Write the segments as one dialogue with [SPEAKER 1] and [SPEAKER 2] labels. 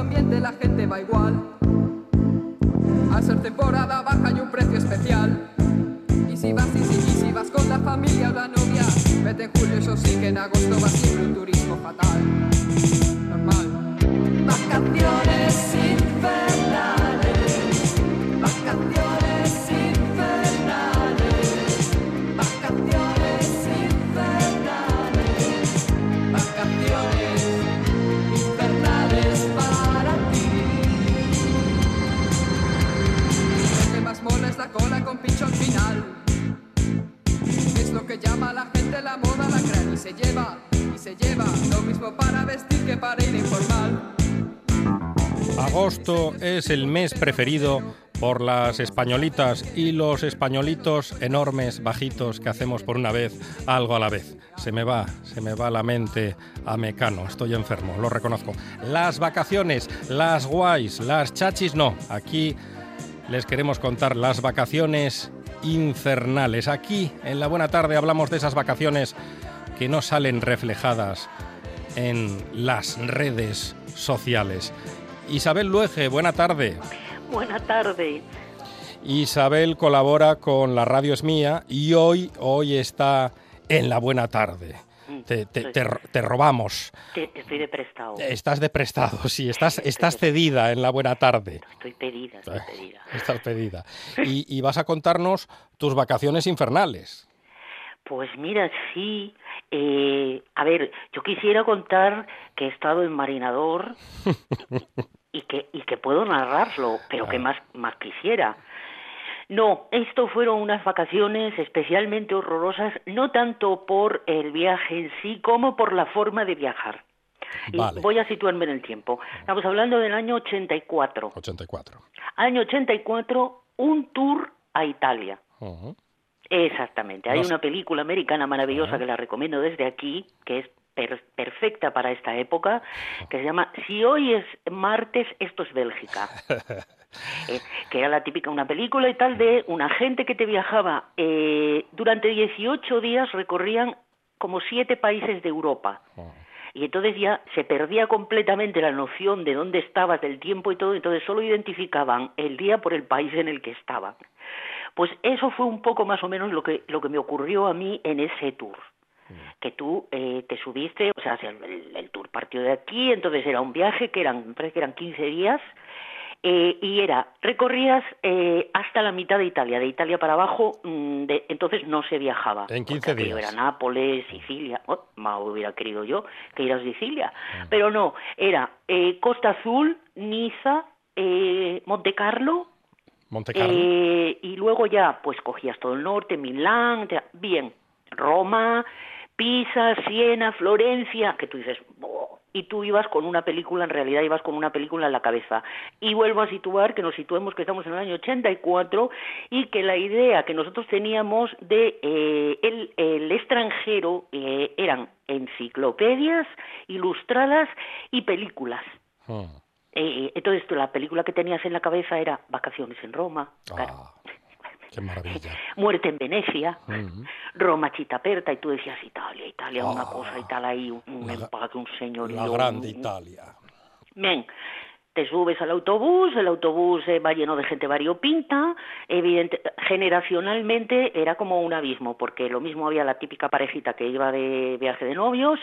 [SPEAKER 1] Ambiente, la es
[SPEAKER 2] el mes preferido por las españolitas y los españolitos enormes, bajitos, que hacemos por una vez algo a la vez. Se me va, se me va la mente a mecano, estoy enfermo, lo reconozco. Las vacaciones, las guays, las chachis, no. Aquí les queremos contar las vacaciones infernales. Aquí, en la buena tarde, hablamos de esas vacaciones que no salen reflejadas en las redes sociales. Isabel Luege, buena tarde.
[SPEAKER 3] Buena tarde.
[SPEAKER 2] Isabel colabora con La Radio Es Mía y hoy, hoy está en la buena tarde. Te, te- te ro- te robamos.
[SPEAKER 3] Te- estoy de prestado.
[SPEAKER 2] Estás de prestado, sí, estás, estás cedida en la buena tarde.
[SPEAKER 3] Estoy pedida, estoy pedida.
[SPEAKER 2] Estás pedida. Y, y vas a contarnos tus vacaciones infernales.
[SPEAKER 3] Pues mira, sí. eh, a ver, yo quisiera contar que he estado en Marinador y que, y que puedo narrarlo, pero que más, más quisiera. No, esto fueron unas vacaciones especialmente horrorosas, no tanto por el viaje en sí como por la forma de viajar. Y
[SPEAKER 2] Vale.
[SPEAKER 3] voy a situarme en el tiempo. Estamos hablando del año 84.
[SPEAKER 2] 84.
[SPEAKER 3] Año 84, un tour a Italia. Exactamente. Hay una película americana maravillosa que la recomiendo desde aquí, que es per- perfecta para esta época, que se llama Si hoy es martes, esto es Bélgica. Eh, que era la típica, una película y tal de una gente que te viajaba eh, durante 18 días, recorrían como siete países de Europa. Y entonces ya se perdía completamente la noción de dónde estabas, del tiempo y todo, entonces solo identificaban el día por el país en el que estaban. Pues eso fue un poco más o menos lo que, lo que me ocurrió a mí en ese tour. Que tú eh, te subiste, o sea, el, el tour partió de aquí, entonces era un viaje que eran, parece que eran 15 días, eh, y era, recorrías eh, hasta la mitad de Italia, de Italia para abajo, mm, de- entonces no se viajaba.
[SPEAKER 2] En 15
[SPEAKER 3] Porque aquello
[SPEAKER 2] días.
[SPEAKER 3] Era Nápoles, Sicilia, oh, más hubiera querido yo que ir a Sicilia, pero no, era eh, Costa Azul, Niza, Monte Carlo,
[SPEAKER 2] Monte Carlo.
[SPEAKER 3] y luego ya, pues cogías todo el norte, Milán, bien, Roma, Pisa, Siena, Florencia, que tú dices, "Boh", y tú ibas con una película, en realidad ibas con una película en la cabeza. Y vuelvo a situar, que nos situemos que estamos en el año 84 y que la idea que nosotros teníamos de eh, el, el extranjero eh, eran enciclopedias ilustradas y películas.
[SPEAKER 2] Mm.
[SPEAKER 3] Eh, entonces tú, la película que tenías en la cabeza era Vacaciones en Roma, claro.
[SPEAKER 2] Qué maravilla.
[SPEAKER 3] Muerte en Venecia,
[SPEAKER 2] Mm.
[SPEAKER 3] Roma Chita Aperta, y tú decías Italia, Italia, una
[SPEAKER 2] Ah,
[SPEAKER 3] cosa y tal ahí, un, un
[SPEAKER 2] la-
[SPEAKER 3] empaque, un señorío.
[SPEAKER 2] La grande
[SPEAKER 3] un-
[SPEAKER 2] Italia.
[SPEAKER 3] Bien, te subes al autobús, el autobús eh, va lleno de gente variopinta, evidente, generacionalmente era como un abismo, porque lo mismo había la típica parejita que iba de viaje de novios,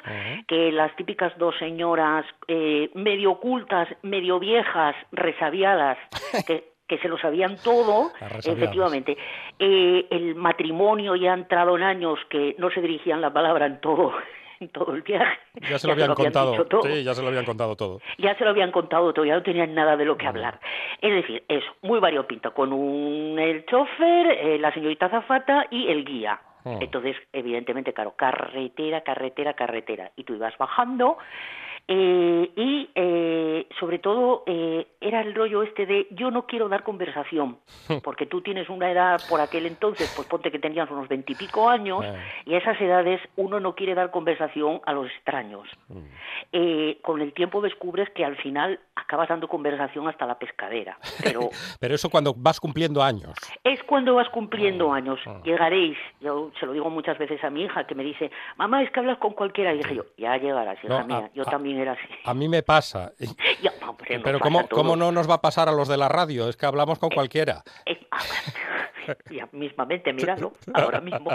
[SPEAKER 3] que las típicas dos señoras eh, medio ocultas, medio viejas, resabiadas, que, que se lo sabían todo, efectivamente. Eh, el matrimonio ya ha entrado en años que no se dirigían la palabra en todo, en todo el viaje.
[SPEAKER 2] Ya se lo habían contado. Sí, ya se lo habían contado todo.
[SPEAKER 3] Ya se lo habían contado todo, ya no tenían nada de lo que hablar. Es decir, es muy variopinto, con un, el chofer, eh, la señorita Zafata y el guía. Entonces, evidentemente, claro, carretera, carretera, carretera. Y tú ibas bajando eh, y eh, sobre todo eh, era el rollo este de yo no quiero dar conversación, porque tú tienes una edad por aquel entonces, pues ponte que tenías unos veintipico años, y a esas edades uno no quiere dar conversación a los extraños. Mm. con el tiempo descubres que al final acabas dando conversación hasta la pescadera. Pero,
[SPEAKER 2] pero eso cuando vas cumpliendo años.
[SPEAKER 3] Es cuando vas cumpliendo ah, años. Ah. Llegaréis, yo se lo digo muchas veces a mi hija que me dice, mamá, es que hablas con cualquiera. Y dije yo, ya llegarás, hija mía, yo también así.
[SPEAKER 2] A mí me pasa. pero ¿cómo, ¿cómo, no nos va a pasar a los de la radio? Es que hablamos con eh, cualquiera.
[SPEAKER 3] Eh, ah, ya mismamente, míralo, ahora mismo.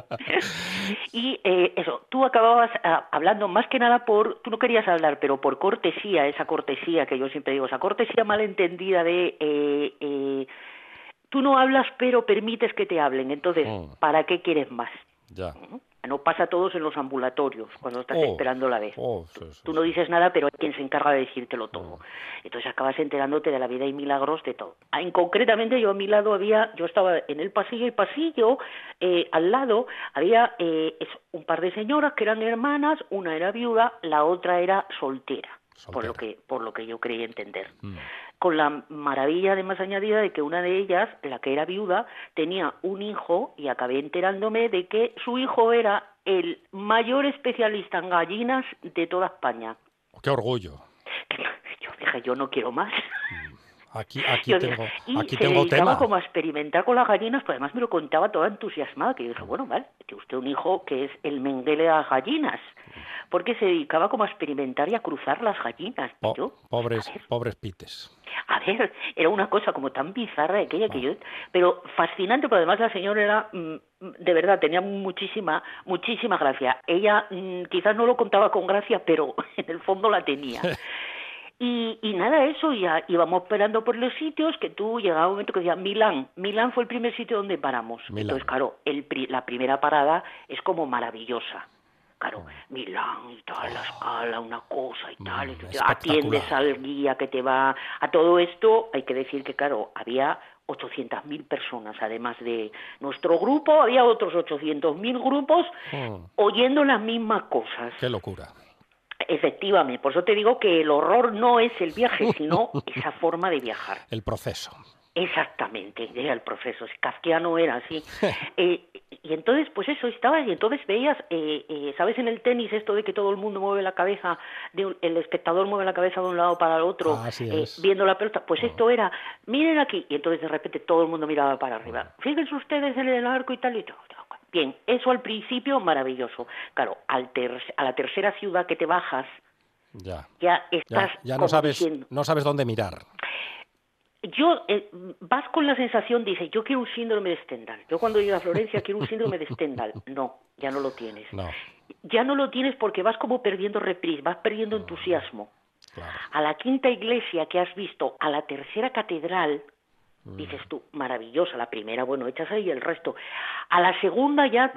[SPEAKER 3] y eh, eso, tú acababas ah, hablando más que nada por, tú no querías hablar, pero por cortesía, esa cortesía que yo siempre digo, esa cortesía malentendida de... Eh, eh, tú no hablas, pero permites que te hablen, entonces, mm. ¿para qué quieres más?
[SPEAKER 2] Ya.
[SPEAKER 3] No pasa a todos en los ambulatorios, cuando estás oh, esperando la vez. Oh, tú, no dices nada, pero hay quien se encarga de decírtelo todo. Entonces acabas enterándote de la vida y milagros de todo. Ah, en, concretamente, yo a mi lado había, yo estaba en el pasillo y pasillo, eh, al lado había eh, un par de señoras que eran hermanas, una era viuda, la otra era soltera. Por lo que por lo que yo creí entender. Mm con la maravilla además añadida de que una de ellas, la que era viuda, tenía un hijo y acabé enterándome de que su hijo era el mayor especialista en gallinas de toda España.
[SPEAKER 2] ¡Qué orgullo!
[SPEAKER 3] Yo dije, yo no quiero más.
[SPEAKER 2] Mm. Aquí, aquí tengo,
[SPEAKER 3] y
[SPEAKER 2] aquí
[SPEAKER 3] se
[SPEAKER 2] tengo
[SPEAKER 3] dedicaba como a experimentar con las gallinas, pues además me lo contaba toda entusiasmada, que yo dije, bueno, vale, tiene usted un hijo que es el menguele de las gallinas, porque se dedicaba como a experimentar y a cruzar las gallinas.
[SPEAKER 2] pobres, pobres pites.
[SPEAKER 3] A ver, era una cosa como tan bizarra aquella que yo, pero fascinante, pero además la señora era, mm, de verdad, tenía muchísima, muchísima gracia. Ella mm, quizás no lo contaba con gracia, pero en el fondo la tenía. Y, y nada, eso, ya íbamos esperando por los sitios, que tú llegaba un momento que decía Milán. Milán fue el primer sitio donde paramos. Entonces, claro, el, la primera parada es como maravillosa. Claro, mm. Milán y tal, la escala, una cosa y tal. Mm, atiendes al guía que te va. A todo esto hay que decir que, claro, había 800.000 personas, además de nuestro grupo, había otros 800.000 grupos mm. oyendo las mismas cosas.
[SPEAKER 2] Qué locura.
[SPEAKER 3] Efectivamente, por eso te digo que el horror no es el viaje, sino esa forma de viajar.
[SPEAKER 2] El proceso.
[SPEAKER 3] Exactamente, era el proceso, kafkiano era así. eh, y entonces, pues eso, estaba, y entonces veías, eh, eh, ¿sabes en el tenis esto de que todo el mundo mueve la cabeza, de el espectador mueve la cabeza de un lado para el otro,
[SPEAKER 2] ah,
[SPEAKER 3] eh, viendo la pelota? Pues ah. esto era, miren aquí, y entonces de repente todo el mundo miraba para arriba. Ah. Fíjense ustedes en el arco y tal y tal. Bien, eso al principio maravilloso. Claro, al a la tercera ciudad que te bajas,
[SPEAKER 2] ya,
[SPEAKER 3] ya estás.
[SPEAKER 2] Ya, no, sabes, no sabes dónde mirar.
[SPEAKER 3] Yo eh, vas con la sensación, dice, yo quiero un síndrome de Stendhal. Yo cuando llego a Florencia quiero un síndrome de Stendhal. No, ya no lo tienes.
[SPEAKER 2] No.
[SPEAKER 3] Ya no lo tienes porque vas como perdiendo reprise, vas perdiendo entusiasmo. A la quinta iglesia que has visto, a la tercera catedral, Dices tú, maravillosa, la primera, bueno, echas ahí el resto. A la segunda ya,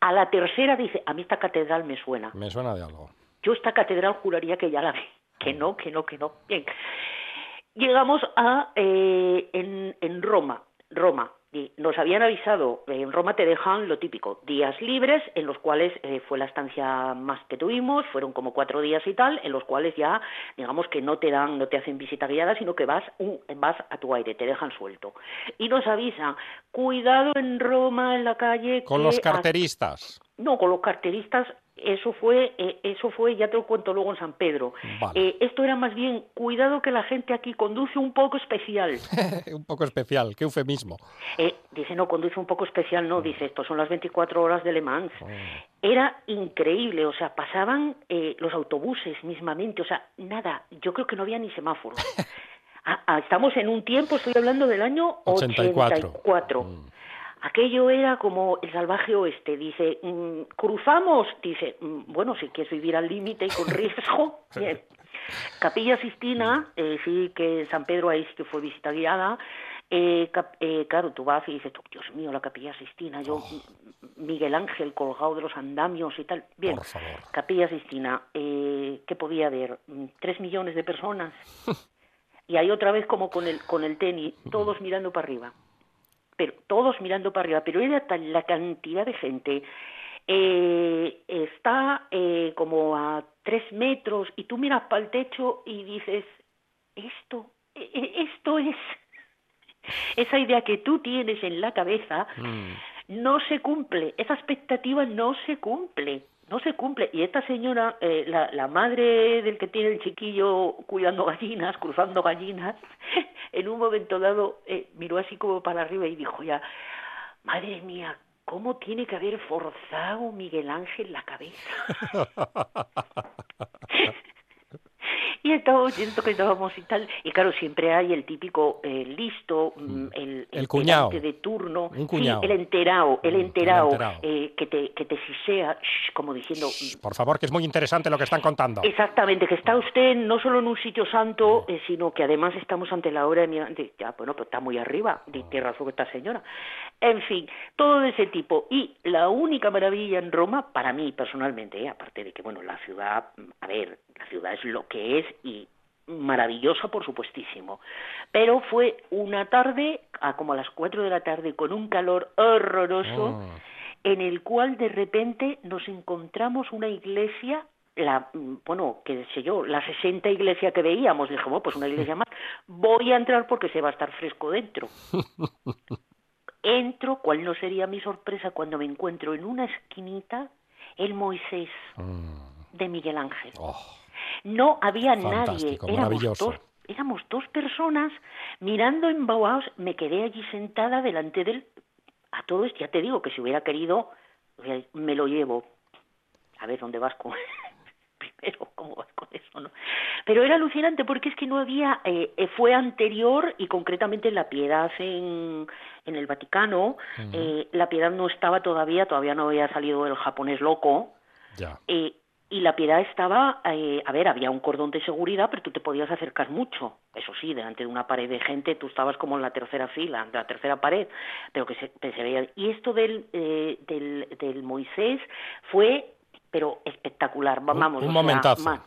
[SPEAKER 3] a la tercera dice, a mí esta catedral me suena.
[SPEAKER 2] Me suena de algo.
[SPEAKER 3] Yo esta catedral juraría que ya la vi. Que no, que no, que no. Bien. Llegamos a, eh, en, en Roma, Roma, y nos habían avisado, en Roma te dejan lo típico, días libres, en los cuales eh, fue la estancia más que tuvimos, fueron como cuatro días y tal, en los cuales ya, digamos que no te dan, no te hacen visita guiada, sino que vas, vas a tu aire, te dejan suelto. Y nos avisan, cuidado en Roma, en la calle.
[SPEAKER 2] Con los carteristas.
[SPEAKER 3] No, con los carteristas eso fue, eh, eso fue, ya te lo cuento luego en San Pedro. Eh, esto era más bien, cuidado que la gente aquí conduce un poco especial.
[SPEAKER 2] un poco especial, qué eufemismo.
[SPEAKER 3] Eh, dice, no, conduce un poco especial, no, dice, esto son las 24 horas de Le Mans. Oh. Era increíble, o sea, pasaban los autobuses mismamente, o sea, nada, yo creo que no había ni semáforos. Ah, ah, estamos en un tiempo, estoy hablando del año 84 aquello era como el salvaje oeste. Dice, mm, cruzamos, dice, mm, bueno, si quieres vivir al límite y con riesgo, bien. Capilla Sistina, eh, sí que San Pedro ahí sí que fue visita guiada, Eh, eh, claro, tú vas y dices, "Oh, Dios mío, la Capilla Sistina, yo, M- Miguel Ángel colgado de los andamios y tal. Bien,
[SPEAKER 2] Por favor.
[SPEAKER 3] Capilla Sistina, eh, ¿qué podía haber? Mm, ¿Tres millones de personas? y ahí otra vez como con el, con el tenis, todos mirando para arriba. Pero todos mirando para arriba, pero era tal la cantidad de gente. Eh, está eh, como a tres metros y tú miras para el techo y dices, esto, e- e- esto es esa idea que tú tienes en la cabeza
[SPEAKER 2] Mm.
[SPEAKER 3] no se cumple, esa expectativa no se cumple, no se cumple. Y esta señora, eh, la, madre del que tiene el chiquillo cuidando gallinas, cruzando gallinas, en un momento dado eh, miró así como para arriba y dijo ya, madre mía, ¿cómo tiene que haber forzado Miguel Ángel la cabeza? Y estábamos viendo que estábamos y tal. Y claro, siempre hay el típico eh, listo, mm, el,
[SPEAKER 2] El cuñao.
[SPEAKER 3] pedante de turno.
[SPEAKER 2] Un cuñao.
[SPEAKER 3] Sí, el enterao, el
[SPEAKER 2] Mm, el
[SPEAKER 3] enterao. eh, que te, que te sisea, shh, como diciendo... mm,
[SPEAKER 2] Por favor, que es muy interesante lo que están contando.
[SPEAKER 3] Exactamente, que está usted no solo en un sitio santo, eh, sino que además estamos ante la hora de mirar, de- ya, bueno, pero está muy arriba, de qué razón esta señora. En fin, todo de ese tipo. Y la única maravilla en Roma, para mí personalmente, aparte de que, bueno, la ciudad, mm, a ver, la ciudad es lo que es y maravillosa, por supuestísimo. Pero fue una tarde, a como a las cuatro de la tarde, con un calor horroroso
[SPEAKER 2] Mm.
[SPEAKER 3] en el cual de repente nos encontramos una iglesia, la, mm, bueno, qué sé yo, la 60 iglesia que veíamos, dije, bueno, pues una iglesia más, voy a entrar porque se va a estar fresco dentro. Entro, cuál no sería mi sorpresa cuando me encuentro en una esquinita el Moisés
[SPEAKER 2] Mm.
[SPEAKER 3] de Miguel Ángel.
[SPEAKER 2] Oh,
[SPEAKER 3] No había nadie, éramos
[SPEAKER 2] maravilloso.
[SPEAKER 3] dos, éramos dos personas mirando embabados, me quedé allí sentada delante del a todo esto, ya te digo que si hubiera querido me lo llevo. A ver dónde vas con primero cómo vas con eso, ¿no? Pero era alucinante porque es que no había eh, eh, fue anterior y concretamente en la Piedad en en el Vaticano, eh, la Piedad no estaba todavía, todavía no había salido el japonés loco.
[SPEAKER 2] ya.
[SPEAKER 3] Eh, y la piedad estaba, eh, a ver, había un cordón de seguridad, pero tú te podías acercar mucho. Eso sí, delante de una pared de gente, tú estabas como en la tercera fila, en la tercera pared, pero que se, que se veía. Y esto del, eh, del, del Moisés fue, pero espectacular.
[SPEAKER 2] Un-
[SPEAKER 3] Vamos,
[SPEAKER 2] un
[SPEAKER 3] sea,
[SPEAKER 2] momentazo.
[SPEAKER 3] ma-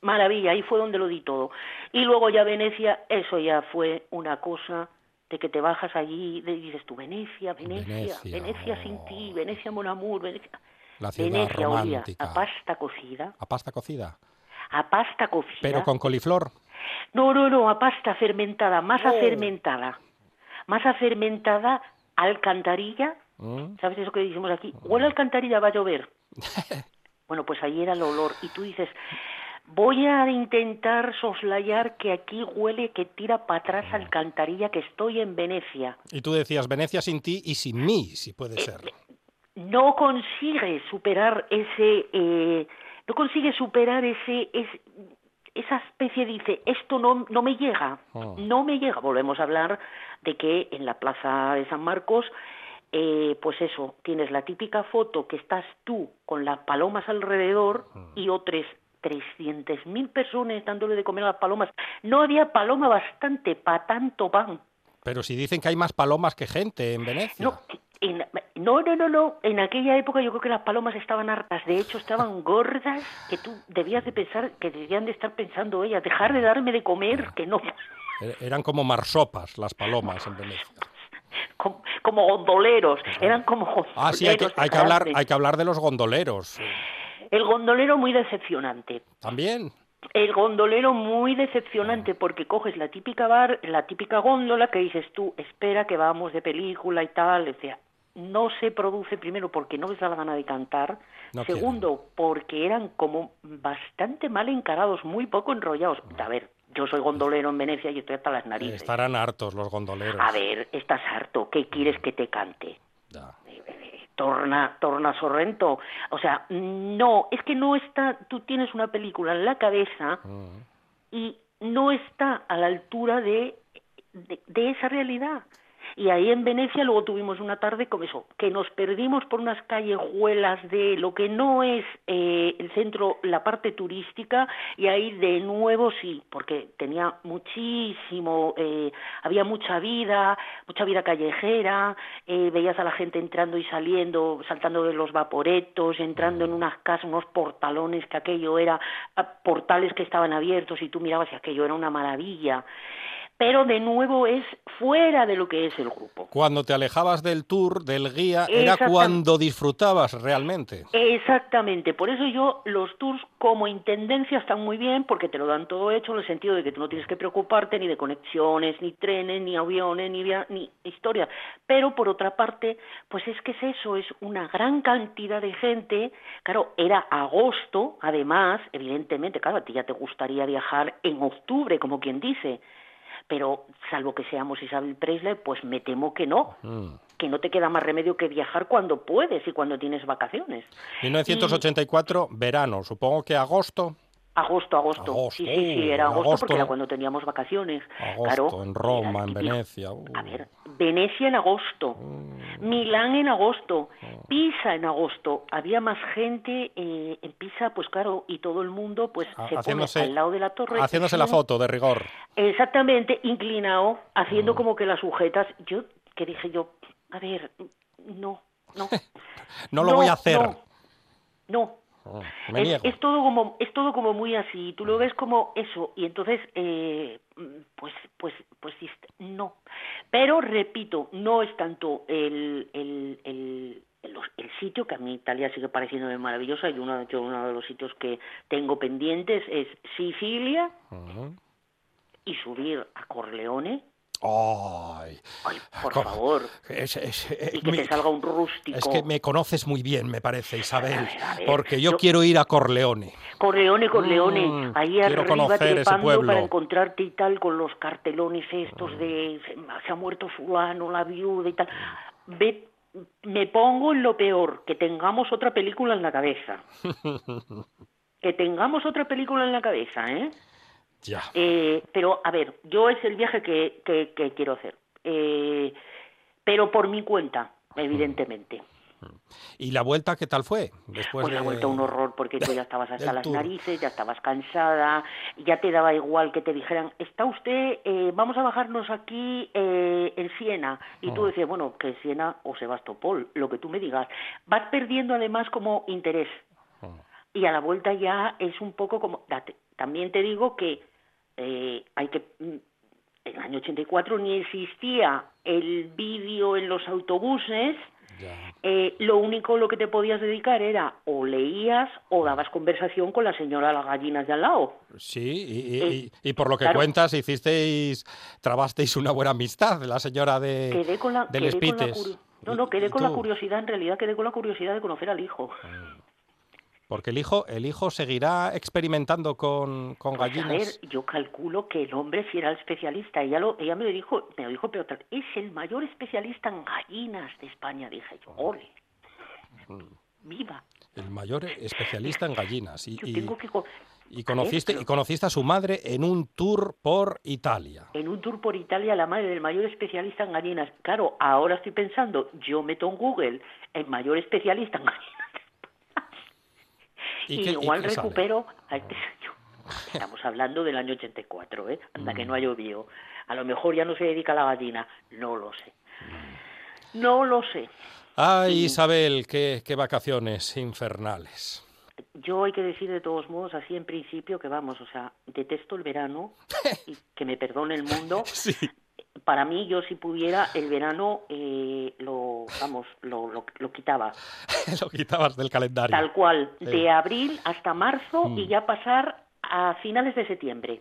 [SPEAKER 3] maravilla, ahí fue donde lo di todo. Y luego ya Venecia, eso ya fue una cosa de que te bajas allí y dices tú, Venecia, Venecia,
[SPEAKER 2] Venecia,
[SPEAKER 3] Venecia, sin
[SPEAKER 2] oh.
[SPEAKER 3] ti, Venecia, mon amour, Venecia.
[SPEAKER 2] La ciudad
[SPEAKER 3] Venecia olía
[SPEAKER 2] romántica.
[SPEAKER 3] a pasta cocida,
[SPEAKER 2] A pasta cocida.
[SPEAKER 3] a pasta cocida.
[SPEAKER 2] Pero con coliflor.
[SPEAKER 3] No, no, no, a pasta fermentada, masa
[SPEAKER 2] Oh.
[SPEAKER 3] fermentada. Masa fermentada, alcantarilla.
[SPEAKER 2] Mm.
[SPEAKER 3] ¿Sabes eso que decimos aquí? Huele a alcantarilla, va a llover. bueno, pues ahí era el olor. Y tú dices, voy a intentar soslayar que aquí huele que tira para atrás
[SPEAKER 2] Mm.
[SPEAKER 3] alcantarilla, que estoy en Venecia.
[SPEAKER 2] Y tú decías Venecia sin ti y sin mí, si
[SPEAKER 3] Eh,
[SPEAKER 2] puede ser.
[SPEAKER 3] No consigue superar ese eh, no consigue superar ese, es- esa especie dice esto no no me llega.
[SPEAKER 2] Oh.
[SPEAKER 3] no me llega. Volvemos a hablar de que en la plaza de San Marcos eh, pues eso tienes la típica foto que estás tú con las palomas alrededor y otras 300.000 personas dándole de comer a las palomas. No había paloma bastante para tanto pan.
[SPEAKER 2] Pero si dicen que hay más palomas que gente en Venecia.
[SPEAKER 3] no, en- no, no, no, no. En aquella época yo creo que las palomas estaban hartas. De hecho, estaban gordas que tú debías de pensar, que debían de estar pensando ellas, dejar de darme de comer, que no,
[SPEAKER 2] Er- Eran como marsopas las palomas en Venecia.
[SPEAKER 3] como, como gondoleros, eran como gondoleros.
[SPEAKER 2] Ah, sí, hay que, hay que hablar, hay que hablar de los gondoleros.
[SPEAKER 3] El gondolero muy decepcionante.
[SPEAKER 2] También.
[SPEAKER 3] El gondolero muy decepcionante porque coges la típica bar, la típica góndola que dices tú, espera que vamos de película y tal, o sea, no se produce primero porque no les da la gana de cantar,
[SPEAKER 2] No
[SPEAKER 3] segundo porque eran como bastante mal encarados, muy poco enrollados. A ver, yo soy gondolero en Venecia y estoy hasta las narices.
[SPEAKER 2] Estarán hartos los gondoleros.
[SPEAKER 3] A ver, estás harto, ¿qué quieres que te cante?
[SPEAKER 2] Ya.
[SPEAKER 3] torna, torna sorrento. O sea, no, es que no está, tú tienes una película en la cabeza
[SPEAKER 2] Mm.
[SPEAKER 3] y no está a la altura de, de, de esa realidad. Y ahí en Venecia luego tuvimos una tarde como eso, que nos perdimos por unas callejuelas de lo que no es eh, el centro, la parte turística, y ahí de nuevo sí, porque tenía muchísimo, eh, había mucha vida, mucha vida callejera, eh, veías a la gente entrando y saliendo, saltando de los vaporetos, entrando en unas casas, unos portalones, que aquello era, ah, portales que estaban abiertos y tú mirabas y aquello era una maravilla pero de nuevo es fuera de lo que es el grupo.
[SPEAKER 2] Cuando te alejabas del tour, del guía, era cuando disfrutabas realmente.
[SPEAKER 3] Exactamente, por eso yo los tours como intendencia están muy bien porque te lo dan todo hecho en el sentido de que tú no tienes que preocuparte ni de conexiones, ni trenes, ni aviones, ni, ni historia. Pero por otra parte, pues es que es eso, es una gran cantidad de gente. Claro, era agosto, además, evidentemente, claro, a ti ya te gustaría viajar en octubre, como quien dice pero salvo que seamos Isabel Presley, pues me temo que no. Mm. Que no te queda más remedio que viajar cuando puedes y cuando tienes vacaciones.
[SPEAKER 2] 1984, verano, supongo que agosto.
[SPEAKER 3] Agosto, agosto. sí, sí, sí, era agosto, porque era cuando teníamos vacaciones.
[SPEAKER 2] Agosto, en Roma, en Venecia.
[SPEAKER 3] A ver, Venecia en agosto, mm. Milán en agosto, mm. Pisa en agosto. Había más gente eh, en Pisa, pues claro, y todo el mundo pues se pone al lado de la torre.
[SPEAKER 2] Haciéndose la foto de rigor.
[SPEAKER 3] Exactamente, inclinado, haciendo mm. como que las sujetas. Yo, que dije yo, a ver, no, no.
[SPEAKER 2] no lo voy a hacer.
[SPEAKER 3] no Oh, es, todo como es todo como muy así tú lo ves como eso y entonces eh, pues pues pues no. Pero repito no es tanto el, el, el el sitio que a mí Italia sigue pareciéndome maravillosa y uno, uno de los sitios que tengo pendientes es Sicilia y subir a Corleone
[SPEAKER 2] Ay,
[SPEAKER 3] por favor. y que te salga un rústico.
[SPEAKER 2] Es que me conoces muy bien, me parece, Isabel. porque yo, quiero ir a Corleone.
[SPEAKER 3] Corleone, Corleone. Mm, ahí arriba trepando para encontrarte y tal con los cartelones estos de se ha muerto fulano, la viuda y tal. Ve, me pongo en lo peor, que tengamos otra película en la cabeza. que tengamos otra película en la cabeza, ¿eh? Eh, pero, a ver, yo es el viaje que, que, quiero hacer. Eh, pero por mi cuenta, evidentemente.
[SPEAKER 2] ¿Y la vuelta qué tal fue? Después
[SPEAKER 3] pues la vuelta un horror porque tú ya estabas hasta las narices, ya estabas cansada, ya te daba igual que te dijeran, está usted, eh, vamos a bajarnos aquí en Siena. Y tú oh. decías, bueno, que Siena o Sebastopol, lo que tú me digas. Vas perdiendo además como interés. Oh. Y a la vuelta ya es un poco como, date. También te digo que eh, hay que mm, en el año 84 ni existía el vídeo en los autobuses, eh, lo único lo que te podías dedicar era o leías o dabas conversación con la señora las gallinas de al lado.
[SPEAKER 2] Sí, y, por lo que cuentas hicisteis, trabasteis una buena amistad, la señora de,
[SPEAKER 3] quedé con la, No, no, quedé con la curiosidad, en realidad quedé con la curiosidad de conocer al hijo. Ah.
[SPEAKER 2] Porque el hijo, el hijo seguirá experimentando con, con pues gallinas. A
[SPEAKER 3] ver, yo calculo que el hombre si era el especialista. Ella, lo, ella me lo dijo, me lo dijo, pero es el mayor especialista en gallinas de España. Dije yo, ole, viva.
[SPEAKER 2] El mayor especialista en gallinas. Y, y, conociste, y conociste a su madre en un tour por Italia.
[SPEAKER 3] En un tour por Italia, la madre del mayor especialista en gallinas. Claro, ahora estoy pensando, yo meto en Google el mayor especialista en gallinas y, igual recupero Estamos hablando del año 84, ¿eh? Anda que no ha llovido. A lo mejor ya no se dedica a la gallina. No lo sé. No lo sé.
[SPEAKER 2] Ay, Isabel, qué, qué vacaciones infernales.
[SPEAKER 3] Yo hay que decir de todos modos, así en principio, que vamos, o sea, detesto el verano y que me perdone el mundo, sí para mí yo si pudiera el verano eh, lo vamos lo, lo, quitaba.
[SPEAKER 2] Lo quitabas del calendario.
[SPEAKER 3] Tal cual de abril hasta marzo y mm. ya pasar a finales de septiembre.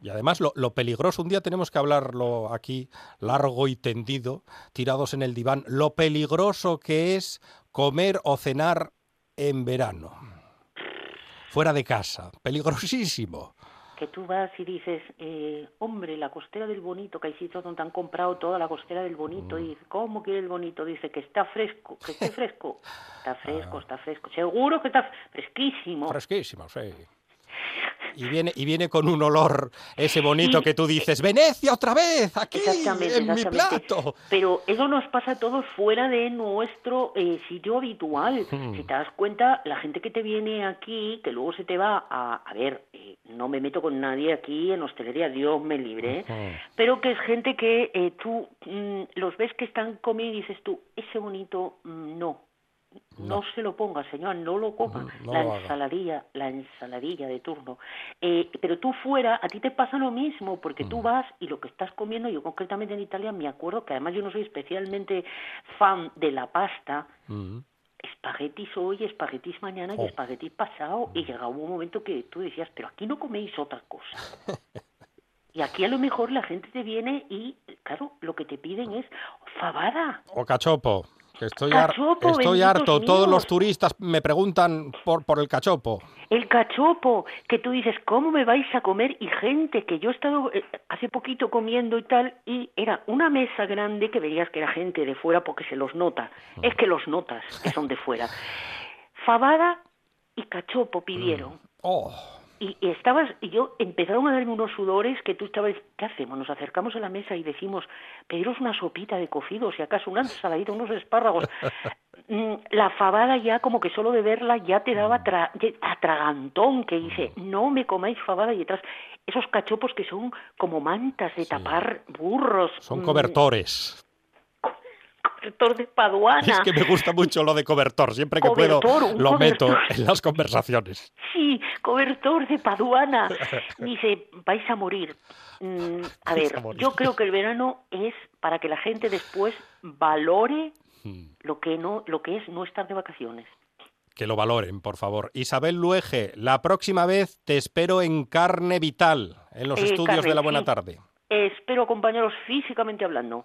[SPEAKER 2] Y además lo, lo, peligroso, un día tenemos que hablarlo aquí largo y tendido, tirados en el diván, lo peligroso que es comer o cenar en verano, fuera de casa, peligrosísimo
[SPEAKER 3] que tú vas y dices, eh, hombre, la costera del bonito, que hay sitios donde han comprado toda la costera del bonito, mm. y dice, ¿cómo quiere el bonito? Dice que está fresco, que esté fresco. Está fresco, ah. está fresco. Seguro que está fresquísimo.
[SPEAKER 2] Fresquísimo, sí. Y viene, y viene con un olor ese bonito que tú dices, Venecia otra vez, aquí, en mi plato.
[SPEAKER 3] Pero eso nos pasa a todos fuera de nuestro eh, sitio habitual. Hmm. Si te das cuenta, la gente que te viene aquí, que luego se te va a, a ver, eh, no me meto con nadie aquí en hostelería, Dios me libre, pero que es gente que eh, tú mm, los ves que están comiendo y dices tú, ese bonito, mm, no, no. se lo ponga, señor, no lo coma. la ensaladilla, la ensaladilla de turno. Eh, pero tú fuera, a ti te pasa lo mismo, porque tú vas y lo que estás comiendo, yo concretamente en Italia me acuerdo que además yo no soy especialmente fan de la pasta, espaguetis hoy, espaguetis mañana y espaguetis pasado, y llegaba un momento que tú decías, pero aquí no coméis otra cosa. Y aquí a lo mejor la gente te viene y, claro, lo que te piden es fabada.
[SPEAKER 2] O cachopo estoy, estoy harto. Todos los turistas me preguntan por, por el cachopo.
[SPEAKER 3] El cachopo, que tú dices, ¿cómo me vais a comer? Y gente que yo he estado eh, hace poquito comiendo y tal, y era una mesa grande que veías que era gente de fuera porque se los nota. Es que los notas que son de fuera. Fabada y cachopo pidieron. Mm.
[SPEAKER 2] Oh
[SPEAKER 3] y, estabas y yo empezaron a darme unos sudores que tú estabas qué hacemos nos acercamos a la mesa y decimos pediros una sopita de cocido si acaso una ensaladita unos espárragos mm, la fabada ya como que solo de verla ya te daba tra atragantón que dice no me comáis fabada y detrás esos cachopos que son como mantas de tapar burros
[SPEAKER 2] son cobertores
[SPEAKER 3] cobertor de Paduana.
[SPEAKER 2] Es que me gusta mucho lo de cobertor, siempre que puedo lo meto en las conversaciones.
[SPEAKER 3] Sí, cobertor de Paduana. Dice, vais a morir. Mm, a ver, yo creo que el verano es para que la gente después valore hmm. lo que no, lo que es no estar de vacaciones.
[SPEAKER 2] Que lo valoren, por favor. Isabel Luege, la próxima vez te espero en Carne Vital, en los eh, estudios de la Buena Tarde.
[SPEAKER 3] Espero compañeros físicamente hablando.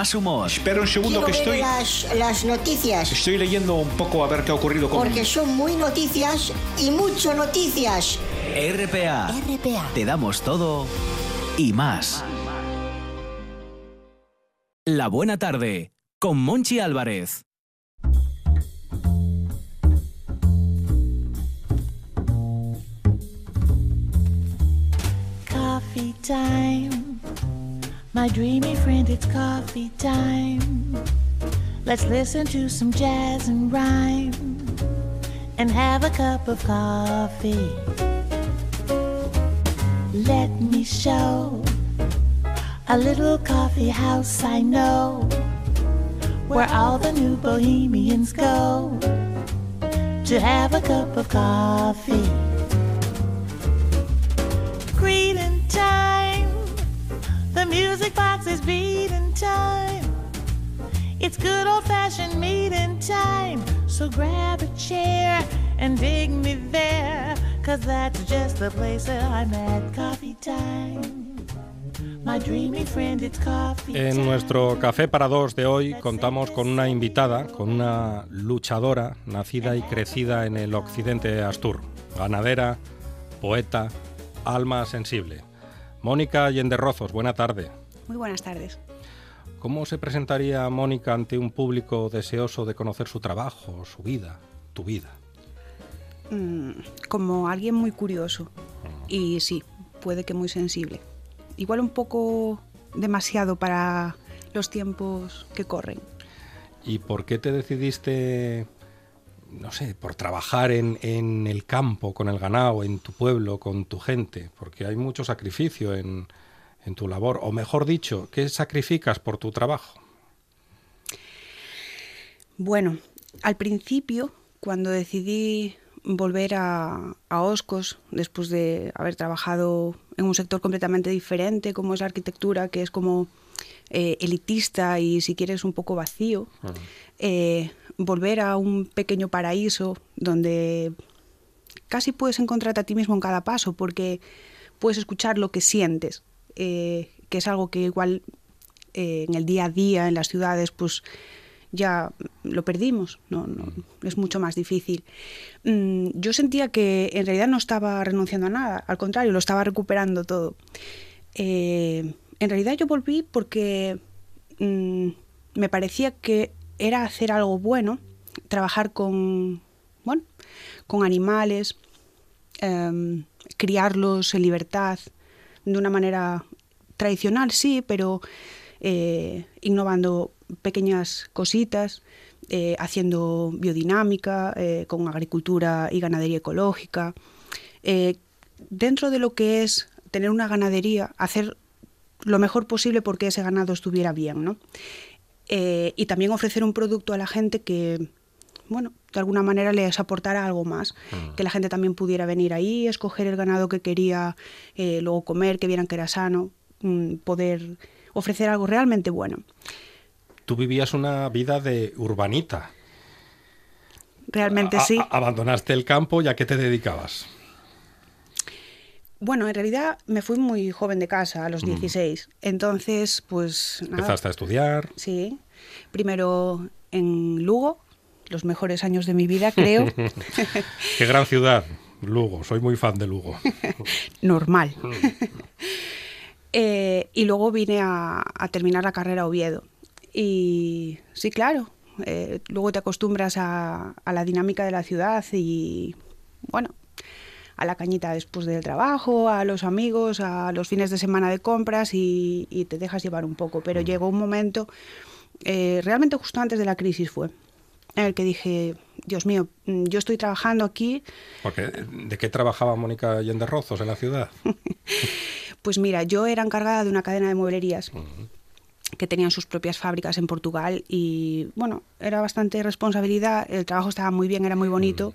[SPEAKER 4] Más humor.
[SPEAKER 5] Espera un segundo que estoy.
[SPEAKER 6] Las, las noticias.
[SPEAKER 5] Estoy leyendo un poco a ver qué ha ocurrido con.
[SPEAKER 6] Porque son muy noticias y mucho noticias.
[SPEAKER 4] RPA.
[SPEAKER 6] RPA.
[SPEAKER 4] Te damos todo y más. La buena tarde con Monchi Álvarez.
[SPEAKER 7] Coffee time. My dreamy friend, it's coffee time. Let's listen to some jazz and rhyme and have a cup of coffee. Let me show a little coffee house I know where all the new bohemians go to have a cup of coffee. Greeting time. The music box is beating time. It's good old fashioned meeting time. So grab a chair and dig me there. Cause that's just the place I'm at coffee time.
[SPEAKER 2] En nuestro café para dos de hoy contamos con una invitada, con una luchadora nacida y crecida en el occidente Astur, ganadera, poeta, alma sensible. Mónica Yenderrozos, buena tarde.
[SPEAKER 8] Muy buenas tardes.
[SPEAKER 2] ¿Cómo se presentaría Mónica ante un público deseoso de conocer su trabajo, su vida, tu vida?
[SPEAKER 8] Mm, como alguien muy curioso y sí, puede que muy sensible. Igual un poco demasiado para los tiempos que corren.
[SPEAKER 2] ¿Y por qué te decidiste no sé, por trabajar en, en, el campo, con el ganado, en tu pueblo, con tu gente, porque hay mucho sacrificio en, en tu labor, o mejor dicho, ¿qué sacrificas por tu trabajo?
[SPEAKER 8] Bueno, al principio, cuando decidí volver a, a, Oscos, después de haber trabajado en un sector completamente diferente, como es la arquitectura, que es como eh, elitista y si quieres un poco vacío, eh, volver a un pequeño paraíso donde casi puedes encontrarte a ti mismo en cada paso, porque puedes escuchar lo que sientes, eh, que es algo que igual eh, en el día a día, en las ciudades, pues ya lo perdimos, no, no es mucho más difícil. Mm, yo sentía que en realidad no estaba renunciando a nada, al contrario, lo estaba recuperando todo. Eh, en realidad yo volví porque mm, me parecía que era hacer algo bueno, trabajar con, bueno, con animales, em, criarlos en libertad, de una manera tradicional, sí, pero eh, innovando pequeñas cositas, eh, haciendo biodinámica, eh, con agricultura y ganadería ecológica. dentro de lo que es tener una ganadería, hacer lo mejor posible porque ese ganado estuviera bien, ¿no? Y también ofrecer un producto a la gente que, bueno, de alguna manera les aportara algo más, mm. que la gente también pudiera venir ahí, escoger el ganado que quería, luego comer, que vieran que era sano, mm, poder ofrecer algo realmente bueno.
[SPEAKER 2] Tú vivías una vida de urbanita.
[SPEAKER 8] Realmente sí.
[SPEAKER 2] abandonaste el campo y a qué te dedicabas.
[SPEAKER 8] Bueno, en realidad me fui muy joven de casa, a los 16. Mm. Entonces, pues...
[SPEAKER 2] Empezaste a estudiar.
[SPEAKER 8] Sí. Primero en Lugo, los mejores años de mi vida, creo.
[SPEAKER 2] Qué gran ciudad, Lugo. Soy muy fan de Lugo.
[SPEAKER 8] Normal. Mm. Eh, y luego vine a, terminar la carrera a Oviedo. Y sí, claro, eh, luego te acostumbras a, la dinámica de la ciudad y, bueno, a la cañita después del trabajo, a los amigos, a los fines de semana de compras y, te dejas llevar un poco. Pero llegó un momento, eh, realmente justo antes de la crisis fue, en el que dije, Dios mío, yo estoy trabajando aquí.
[SPEAKER 2] Porque, ¿De qué trabajaba Mónica Allende Rozos en la ciudad?
[SPEAKER 8] Pues mira, yo era encargada de una cadena de mueblerías. que tenían sus propias fábricas en Portugal y bueno, era bastante responsabilidad, el trabajo estaba muy bien, era muy bonito,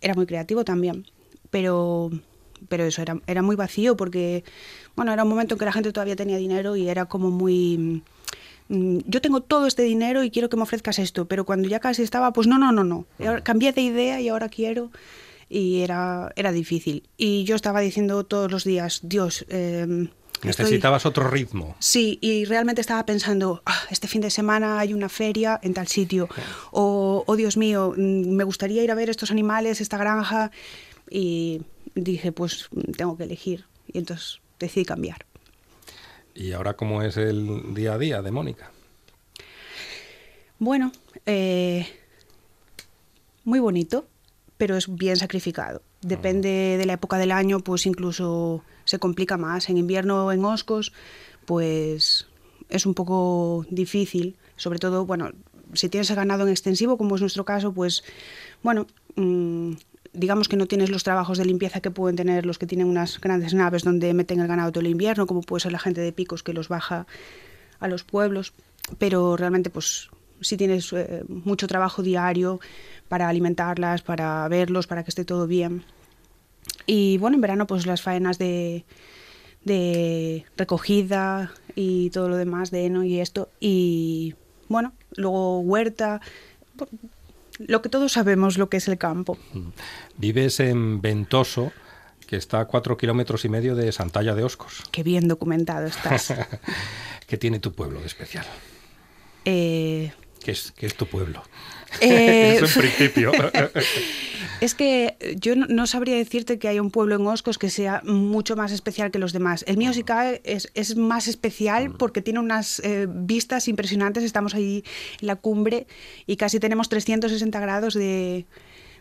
[SPEAKER 8] era muy creativo también, pero pero eso era, era muy vacío porque bueno, era un momento en que la gente todavía tenía dinero y era como muy mm, yo tengo todo este dinero y quiero que me ofrezcas esto, pero cuando ya casi estaba, pues no, no, no, no, cambié de idea y ahora quiero. Y era, era difícil. Y yo estaba diciendo todos los días, Dios...
[SPEAKER 2] Eh, Necesitabas otro ritmo.
[SPEAKER 8] Sí, y realmente estaba pensando, ah, este fin de semana hay una feria en tal sitio, o, oh Dios mío, mm, me gustaría ir a ver estos animales, esta granja, y dije, pues tengo que elegir, y entonces decidí cambiar.
[SPEAKER 2] ¿Y ahora cómo es el día a día de Mónica?
[SPEAKER 8] Bueno, eh, muy bonito pero es bien sacrificado. Depende de la época del año, pues incluso se complica más. En invierno, en Oscos, pues es un poco difícil. Sobre todo, bueno, si tienes ganado en extensivo, como es nuestro caso, pues bueno, mm, digamos que no tienes los trabajos de limpieza que pueden tener los que tienen unas grandes naves donde meten el ganado todo el invierno, como puede ser la gente de picos que los baja a los pueblos. Pero realmente, pues si tienes eh, mucho trabajo diario para alimentarlas, para verlos, para que esté todo bien. Y bueno, en verano pues las faenas de, de recogida y todo lo demás de heno y esto. Y bueno, luego huerta, lo que todos sabemos lo que es el campo.
[SPEAKER 2] Vives en Ventoso, que está a cuatro kilómetros y medio de Santalla de Oscos.
[SPEAKER 8] Qué bien documentado estás.
[SPEAKER 2] ¿Qué tiene tu pueblo de especial?
[SPEAKER 8] Eh,
[SPEAKER 2] ¿Qué es, es tu pueblo? Eh, es un principio.
[SPEAKER 8] es que yo no, sabría decirte que hay un pueblo en Oscos que sea mucho más especial que los demás. El mío sí cae es, es más especial mm. porque tiene unas eh, vistas impresionantes. Estamos ahí en la cumbre y casi tenemos 360 grados de,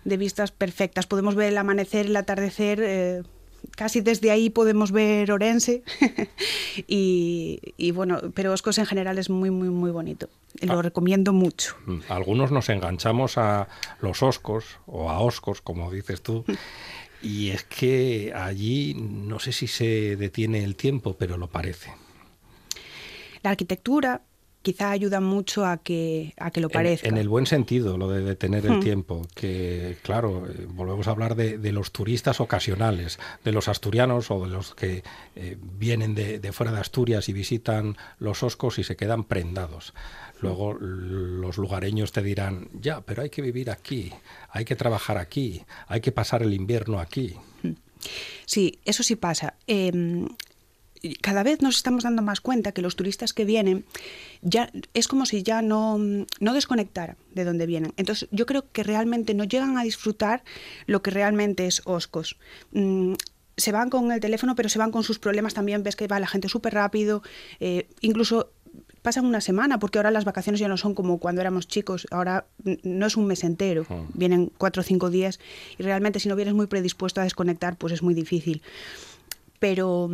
[SPEAKER 8] de vistas perfectas. Podemos ver el amanecer, el atardecer. Eh, casi desde ahí podemos ver Orense y, bueno, pero Oscos en general es muy, muy, muy bonito. Lo ah. recomiendo mucho.
[SPEAKER 2] Mm, algunos nos enganchamos a los Oscos o a Oscos, como dices tú. Y es que allí no sé si se detiene el tiempo, pero lo parece.
[SPEAKER 8] La arquitectura, quizá ayuda mucho a que, a que lo parezca.
[SPEAKER 2] En, el buen sentido, lo de detener el hmm. tiempo, que claro, eh, volvemos a hablar de, los turistas ocasionales, de los asturianos o de los que eh, vienen de, fuera de Asturias y visitan los Oscos y se quedan prendados. Luego los lugareños te dirán, ya, pero hay que vivir aquí, hay que trabajar aquí, hay que pasar el invierno aquí.
[SPEAKER 8] Sí, eso sí pasa. Em, cada vez nos estamos dando más cuenta que los turistas que vienen ya es como si ya no, no desconectaran de dónde vienen. Entonces yo creo que realmente no llegan a disfrutar lo que realmente es Oscos. Mm, se van con el teléfono, pero se van con sus problemas también. Ves que va la gente súper rápido, eh, incluso pasan una semana, porque ahora las vacaciones ya no son como cuando éramos chicos, ahora no es un mes entero, vienen cuatro o cinco días y realmente si no vienes muy predispuesto a desconectar, pues es muy difícil. Pero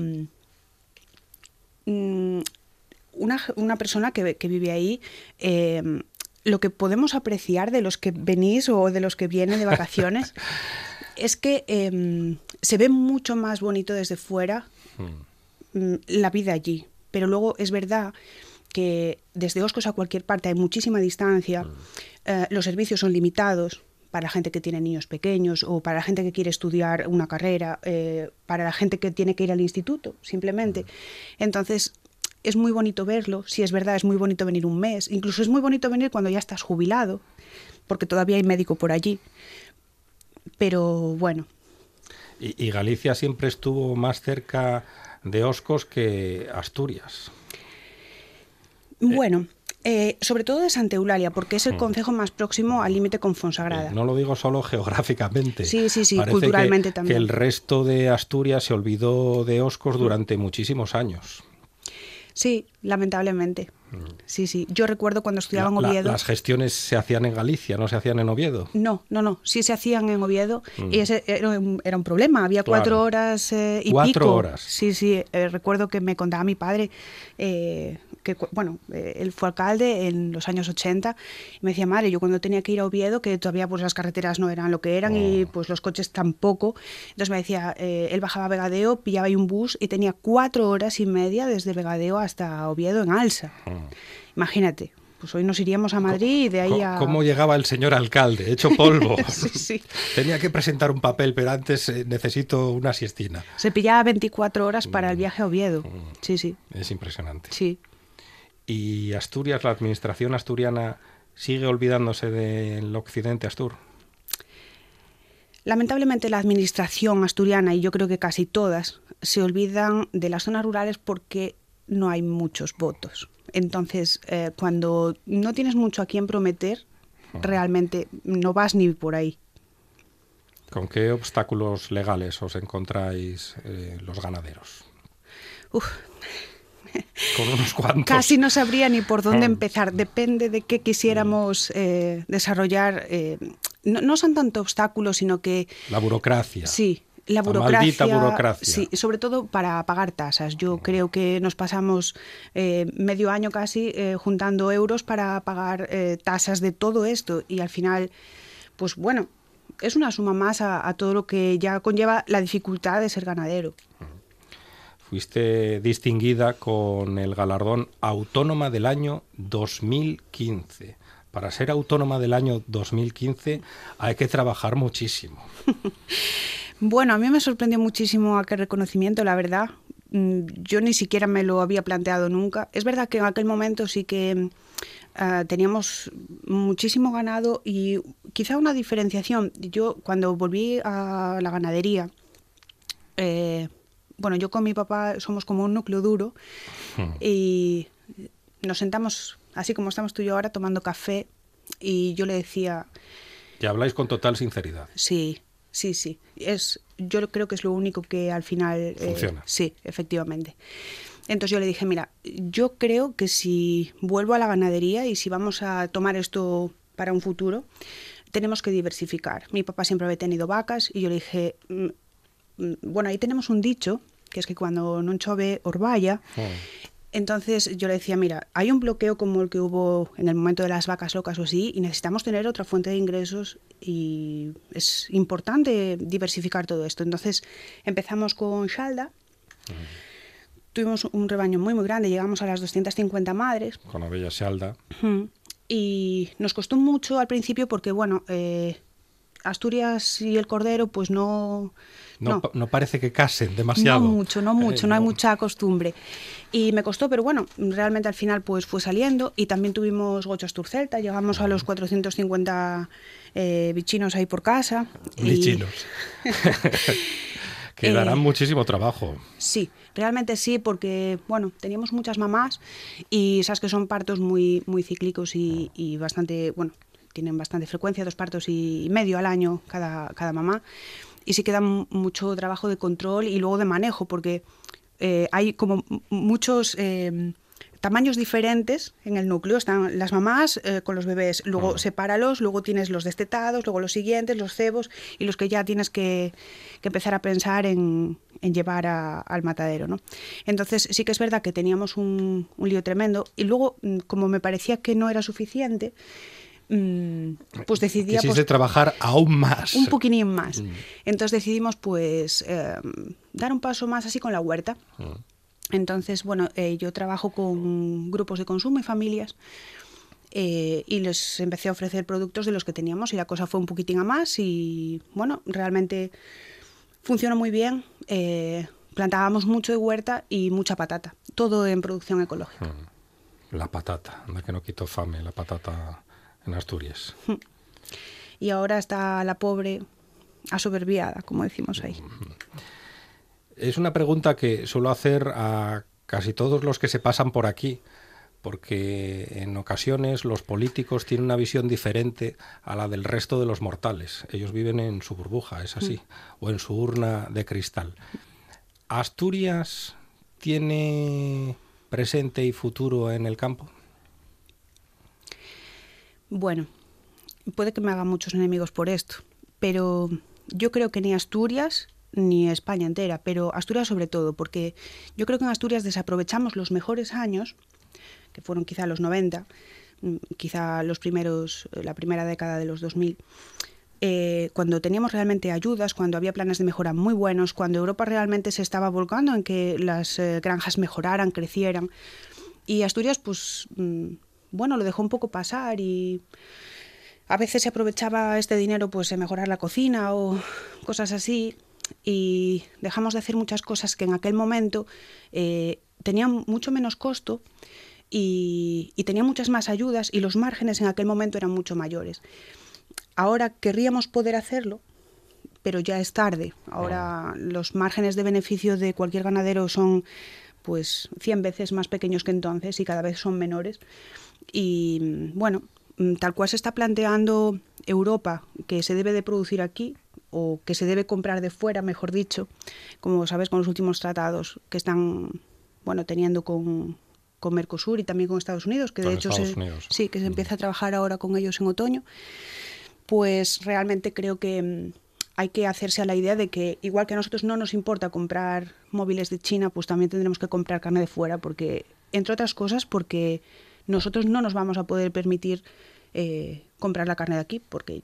[SPEAKER 8] mm, una, una, persona que, que vive ahí, eh, lo que podemos apreciar de los que venís o de los que vienen de vacaciones es que eh, se ve mucho más bonito desde fuera mm, la vida allí. Pero luego es verdad que desde Oscos a cualquier parte hay muchísima distancia, eh, los servicios son limitados para la gente que tiene niños pequeños o para la gente que quiere estudiar una carrera, eh, para la gente que tiene que ir al instituto, simplemente. Entonces, es muy bonito verlo, si es verdad, es muy bonito venir un mes, incluso es muy bonito venir cuando ya estás jubilado, porque todavía hay médico por allí. Pero bueno.
[SPEAKER 2] Y, y Galicia siempre estuvo más cerca de Oscos que Asturias.
[SPEAKER 8] Bueno, eh, sobre todo de Santa Eulalia, porque es el concejo más próximo al límite con Fonsagrada.
[SPEAKER 2] Eh, no lo digo solo geográficamente.
[SPEAKER 8] Sí, sí, sí, culturalmente
[SPEAKER 2] que,
[SPEAKER 8] también.
[SPEAKER 2] Que el resto de Asturias se olvidó de Oscos durante muchísimos años.
[SPEAKER 8] Sí, lamentablemente. Sí, sí. Yo recuerdo cuando estudiaba en
[SPEAKER 2] La-
[SPEAKER 8] Oviedo.
[SPEAKER 2] las gestiones se hacían en Galicia, no se hacían en Oviedo.
[SPEAKER 8] No, no, no. Sí se hacían en Oviedo
[SPEAKER 2] Mm.
[SPEAKER 8] y ese era un, era un problema. Había
[SPEAKER 2] Claro.
[SPEAKER 8] cuatro horas eh, y
[SPEAKER 2] Cuatro
[SPEAKER 8] pico.
[SPEAKER 2] horas.
[SPEAKER 8] Sí, sí. eh, recuerdo que me contaba mi padre eh, que, bueno, eh, él fue alcalde en los años 80 y me decía, madre, yo cuando tenía que ir a Oviedo, que todavía pues las carreteras no eran lo que eran
[SPEAKER 2] Oh.
[SPEAKER 8] y pues los coches tampoco. Entonces me decía, eh, él bajaba a Vegadeo, pillaba ahí un bus y tenía cuatro horas y media desde Vegadeo hasta Oviedo en Alsa. Imagínate. Pues hoy nos iríamos a Madrid y de ahí a...
[SPEAKER 2] ¿Cómo llegaba el señor alcalde? Hecho polvo.
[SPEAKER 8] Sí, sí.
[SPEAKER 2] Tenía que presentar un papel, pero antes eh, necesito una siestina.
[SPEAKER 8] Se pillaba 24 horas para
[SPEAKER 2] Mm.
[SPEAKER 8] el viaje a Oviedo. Sí, sí,
[SPEAKER 2] Es impresionante.
[SPEAKER 8] sí.
[SPEAKER 2] ¿Y Asturias, la administración asturiana, sigue olvidándose del occidente Astur?
[SPEAKER 8] Lamentablemente la administración asturiana, y yo creo que casi todas, se olvidan de las zonas rurales porque no hay muchos votos. Entonces, eh, cuando no tienes mucho a quien prometer, realmente no vas ni por ahí.
[SPEAKER 2] ¿Con qué obstáculos legales os encontráis eh, los ganaderos?
[SPEAKER 8] Uf,
[SPEAKER 2] Con unos cuantos.
[SPEAKER 8] Casi no sabría ni por dónde
[SPEAKER 2] Ah.
[SPEAKER 8] empezar. Depende de qué quisiéramos eh, desarrollar. eh, no, no son tanto obstáculos, sino que
[SPEAKER 2] La burocracia.
[SPEAKER 8] sí, la
[SPEAKER 2] La
[SPEAKER 8] burocracia.
[SPEAKER 2] maldita burocracia.
[SPEAKER 8] Sí, sobre todo para pagar tasas. Yo creo que nos pasamos eh, medio año casi juntando euros para pagar tasas de todo esto y al final, pues bueno, es una suma más a, a todo lo que ya conlleva la dificultad de ser ganadero.
[SPEAKER 2] Fuiste distinguida con el galardón Autónoma del Año 2015. Para ser autónoma del año 2015 hay que trabajar muchísimo.
[SPEAKER 8] Bueno, a mí me sorprendió muchísimo aquel reconocimiento, la verdad. Mm, Yo ni siquiera me lo había planteado nunca. Es verdad que en aquel momento sí que ah, teníamos muchísimo ganado y quizá una diferenciación. Yo cuando volví a la ganadería, eh, bueno, yo con mi papá somos como un núcleo duro y nos sentamos así como estamos tú y yo ahora tomando café y yo le decía,
[SPEAKER 2] Y habláis con total sinceridad.
[SPEAKER 8] Sí, sí, sí. Es, yo creo que es lo único que al final... eh,
[SPEAKER 2] Funciona.
[SPEAKER 8] sí, efectivamente. Entonces yo le dije, mira, yo creo que si vuelvo a la ganadería y si vamos a tomar esto para un futuro, tenemos que diversificar. Mi papá siempre había tenido vacas y yo le dije, "Mm, mm, bueno, ahí tenemos un dicho, que es que cuando no chove orballa, entonces yo le decía, mira, hay un bloqueo como el que hubo en el momento de las vacas locas o así, y necesitamos tener otra fuente de ingresos y es importante diversificar todo esto. Entonces empezamos con Shalda, tuvimos un rebaño muy muy grande, llegamos a las 250 madres.
[SPEAKER 2] Con la bella Shalda.
[SPEAKER 8] Y nos costó mucho al principio porque, bueno, eh, Asturias y el Cordero pues no...
[SPEAKER 2] No,
[SPEAKER 8] no.
[SPEAKER 2] pa- no parece que casen demasiado.
[SPEAKER 8] No mucho, no mucho,
[SPEAKER 2] Eh,
[SPEAKER 8] no hay mucha costumbre. Y me costó, pero bueno, realmente al final pues fue saliendo y también tuvimos Gochas Turcelta, llegamos a los 450 eh, bichinos ahí por casa. y-
[SPEAKER 2] Bichinos. que
[SPEAKER 8] Eh,
[SPEAKER 2] darán muchísimo trabajo.
[SPEAKER 8] Sí, realmente sí, porque bueno, teníamos muchas mamás y sabes que son partos muy, muy cíclicos y, y bastante, bueno, tienen bastante frecuencia, dos partos y medio al año cada, cada mamá. Y sí queda mu- mucho trabajo de control y luego de manejo, porque eh, hay como muchos eh, tamaños diferentes en el núcleo. Están las mamás eh, con los bebés, luego sepáralos, luego tienes los destetados, luego los siguientes, los cebos y los que ya tienes que, que empezar a pensar en, en llevar a- al matadero. ¿no? Entonces sí que es verdad que teníamos un, un lío tremendo y luego, mm, como me parecía que no era suficiente, pues decidí
[SPEAKER 2] Quisiste
[SPEAKER 8] apos-
[SPEAKER 2] trabajar aún más.
[SPEAKER 8] un poquitín más. Entonces decidimos pues eh, dar un paso más así con la huerta. Entonces, bueno, eh, yo trabajo con grupos de consumo y familias eh, y les empecé a ofrecer productos de los que teníamos y la cosa fue un poquitín a más y bueno, realmente funcionó muy bien. Eh, plantábamos mucho de huerta y mucha patata, todo en producción ecológica.
[SPEAKER 2] La patata, anda que no quito fame, la patata en Asturias.
[SPEAKER 8] Y ahora está la pobre asoberbiada, como decimos ahí.
[SPEAKER 2] Es una pregunta que suelo hacer a casi todos los que se pasan por aquí, porque en ocasiones los políticos tienen una visión diferente a la del resto de los mortales. Ellos viven en su burbuja, es así, o en su urna de cristal. ¿Asturias tiene presente y futuro en el campo?
[SPEAKER 8] Bueno, puede que me haga muchos enemigos por esto, pero yo creo que ni Asturias ni España entera, pero Asturias sobre todo, porque yo creo que en Asturias desaprovechamos los mejores años, que fueron quizá los 90, mm, quizá los primeros, la primera década de los 2000, eh, cuando teníamos realmente ayudas, cuando había planes de mejora muy buenos, cuando Europa realmente se estaba volcando en que las eh, granjas mejoraran, crecieran. Y Asturias, pues, mm, bueno, lo dejó un poco pasar y a veces se aprovechaba este dinero pues en mejorar la cocina o cosas así y dejamos de hacer muchas cosas que en aquel momento eh, tenían mucho menos costo y, y tenían muchas más ayudas y los márgenes en aquel momento eran mucho mayores. Ahora querríamos poder hacerlo, pero ya es tarde. Ahora los márgenes de beneficio de cualquier ganadero son pues 100 veces más pequeños que entonces y cada vez son menores. Y bueno, mm, tal cual se está planteando Europa que se debe de producir aquí o que se debe comprar de fuera, mejor dicho, como sabes con los últimos tratados que están bueno teniendo con, con Mercosur y también con Estados Unidos, que de
[SPEAKER 2] Con
[SPEAKER 8] hecho se, sí que se empieza a trabajar ahora con ellos en otoño. Pues realmente creo que mm, hay que hacerse a la idea de que igual que a nosotros no nos importa comprar móviles de China, pues también tendremos que comprar carne de fuera, porque, entre otras cosas, porque nosotros no nos vamos a poder permitir eh, comprar la carne de aquí, porque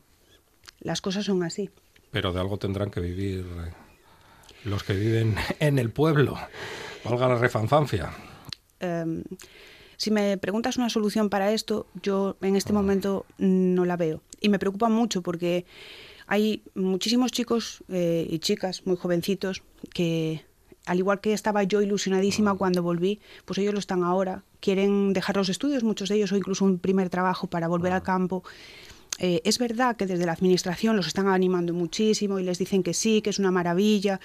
[SPEAKER 8] las cosas son así.
[SPEAKER 2] Pero de algo tendrán que vivir eh, los que viven en el pueblo. Valga la refanfancia.
[SPEAKER 8] Em, si me preguntas una solución para esto, yo en este momento no la veo. Y me preocupa mucho porque hay muchísimos chicos eh, y chicas muy jovencitos que, al igual que estaba yo ilusionadísima cuando volví, pues ellos lo están ahora. Quieren dejar los estudios, muchos de ellos, o incluso un primer trabajo para volver al campo. Eh, es verdad que desde la administración los están animando muchísimo y les dicen que sí, que es una maravilla,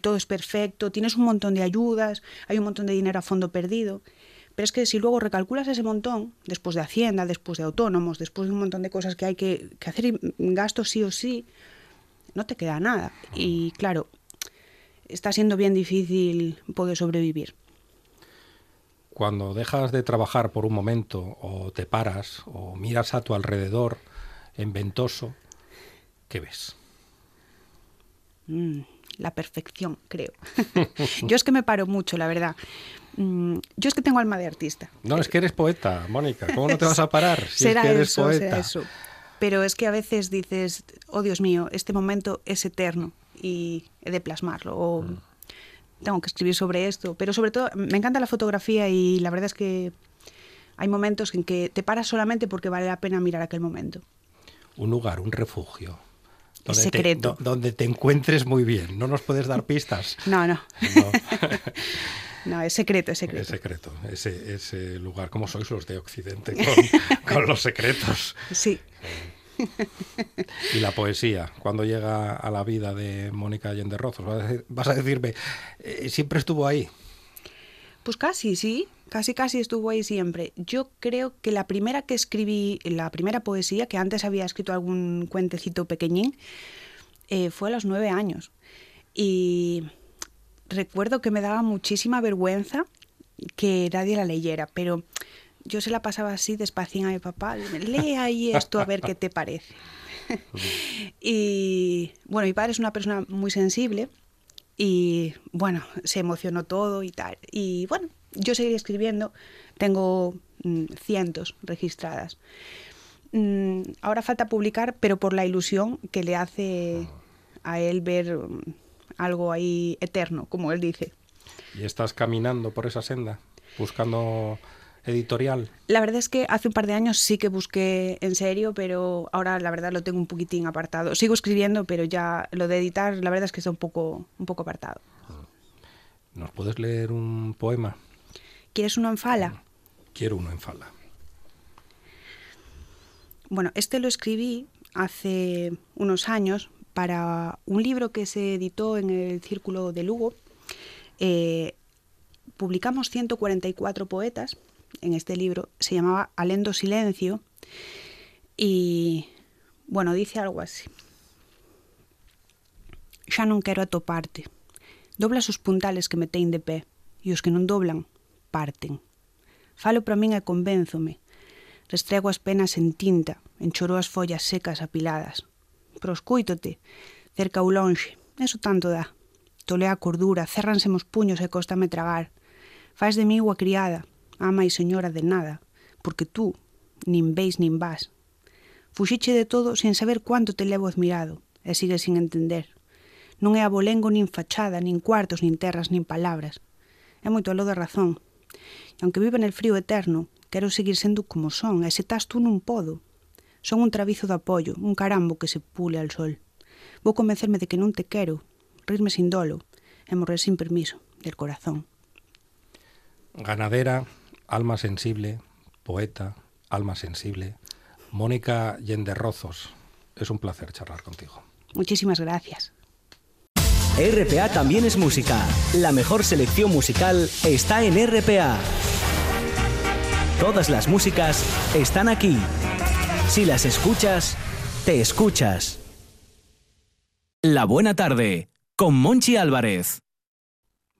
[SPEAKER 8] todo es perfecto, tienes un montón de ayudas, hay un montón de dinero a fondo perdido. Pero es que si luego recalculas ese montón, después de Hacienda, después de autónomos, después de un montón de cosas que hay que, que hacer y gastos sí o sí, no te queda nada. Y claro, está siendo bien difícil poder sobrevivir.
[SPEAKER 2] Cuando dejas de trabajar por un momento o te paras o miras a tu alrededor en ventoso, ¿qué ves?
[SPEAKER 8] Mm, la perfección, creo. yo es que me paro mucho, la verdad. Mm, yo es que tengo alma de artista.
[SPEAKER 2] No, es que eres poeta, Mónica. ¿Cómo no te vas a parar si
[SPEAKER 8] será
[SPEAKER 2] es que eres
[SPEAKER 8] eso,
[SPEAKER 2] poeta?
[SPEAKER 8] será eso. Pero es que a veces dices, oh Dios mío, este momento es eterno y he de plasmarlo. O
[SPEAKER 2] Mm.
[SPEAKER 8] tengo que escribir sobre esto. Pero sobre todo, me encanta la fotografía y la verdad es que hay momentos en que te paras solamente porque vale la pena mirar aquel momento.
[SPEAKER 2] Un lugar, un refugio. Donde te,
[SPEAKER 8] secreto.
[SPEAKER 2] do- donde te encuentres muy bien. No nos puedes dar pistas.
[SPEAKER 8] No, no.
[SPEAKER 2] No.
[SPEAKER 8] No, es secreto, es secreto.
[SPEAKER 2] Es secreto, ese, ese lugar. ¿Cómo sois los de Occidente con, con los secretos?
[SPEAKER 8] Sí.
[SPEAKER 2] Y la poesía, cuando llega a la vida de Mónica Allende Rozos, vas a, decirme, eh, siempre estuvo ahí.
[SPEAKER 8] Pues casi, sí. Casi, casi estuvo ahí siempre. Yo creo que la primera que escribí, la primera poesía, que antes había escrito algún cuentecito pequeñín, eh, fue a los nueve años. Y recuerdo que me daba muchísima vergüenza que nadie la leyera, pero yo se la pasaba así despacín a mi papá. Lee ahí esto a ver qué te parece. y bueno, mi padre es una persona muy sensible y bueno, se emocionó todo y tal. Y bueno, yo seguiré escribiendo, tengo mm, cientos registradas. Mm, ahora falta publicar, pero por la ilusión que le hace a él ver mm, algo ahí eterno, como él dice.
[SPEAKER 2] Y estás caminando por esa senda, buscando editorial.
[SPEAKER 8] La verdad es que hace un par de años sí que busqué en serio, pero ahora la verdad lo tengo un poquitín apartado. Sigo escribiendo, pero ya lo de editar, la verdad es que está un poco, un poco apartado.
[SPEAKER 2] ¿Nos puedes leer un poema?
[SPEAKER 8] ¿Quieres uno en fala?
[SPEAKER 2] Quiero uno en fala.
[SPEAKER 8] Bueno, este lo escribí hace unos años para un libro que se editó en el Círculo de Lugo. Eh, publicamos 144 poetas en este libro, se llamaba Alendo Silencio y, bueno, dice algo así. Xa non quero atoparte. Doblas os puntales que me tein de pé e os que non doblan, parten. Falo para min e convénzome. Restrego as penas en tinta, enchoro as follas secas apiladas. Proscúitote, cerca ou lonxe, eso tanto dá. Tolea a cordura, cérranse mos puños e costame tragar. Faz de mí a criada, Ama e señora de nada, porque tú nin veis nin vas. Fuxiche de todo sen saber cuánto te levo admirado, e sigues sin entender. Non é abolengo nin fachada, nin cuartos, nin terras, nin palabras. É moito aló da razón. E aunque viva nel frío eterno, quero seguir sendo como son, e se estás tú non podo. Son un travizo de apoio, un carambo que se pule al sol. Vou convencerme de que non te quero, rirme sin dolo, e morrer sin permiso, del corazón.
[SPEAKER 2] Ganadera, alma sensible, poeta, alma sensible. Mónica Yenderrozos, es un placer charlar contigo.
[SPEAKER 8] Muchísimas gracias.
[SPEAKER 4] RPA también es música. La mejor selección musical está en RPA. Todas las músicas están aquí. Si las escuchas, te escuchas. La buena tarde, con Monchi Álvarez.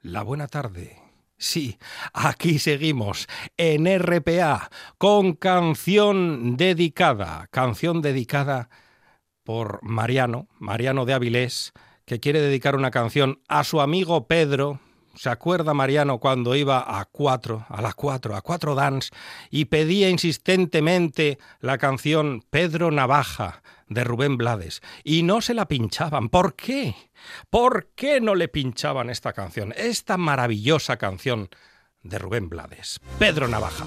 [SPEAKER 2] La buena tarde. Sí, aquí seguimos en RPA con canción dedicada, canción dedicada por Mariano, Mariano de Avilés, que quiere dedicar una canción a su amigo Pedro. ¿Se acuerda Mariano cuando iba a cuatro, a las cuatro, a cuatro dance y pedía insistentemente la canción Pedro Navaja de Rubén Blades y no se la pinchaban? ¿Por qué? ¿Por qué no le pinchaban esta canción? Esta maravillosa canción de Rubén Blades. Pedro Navaja.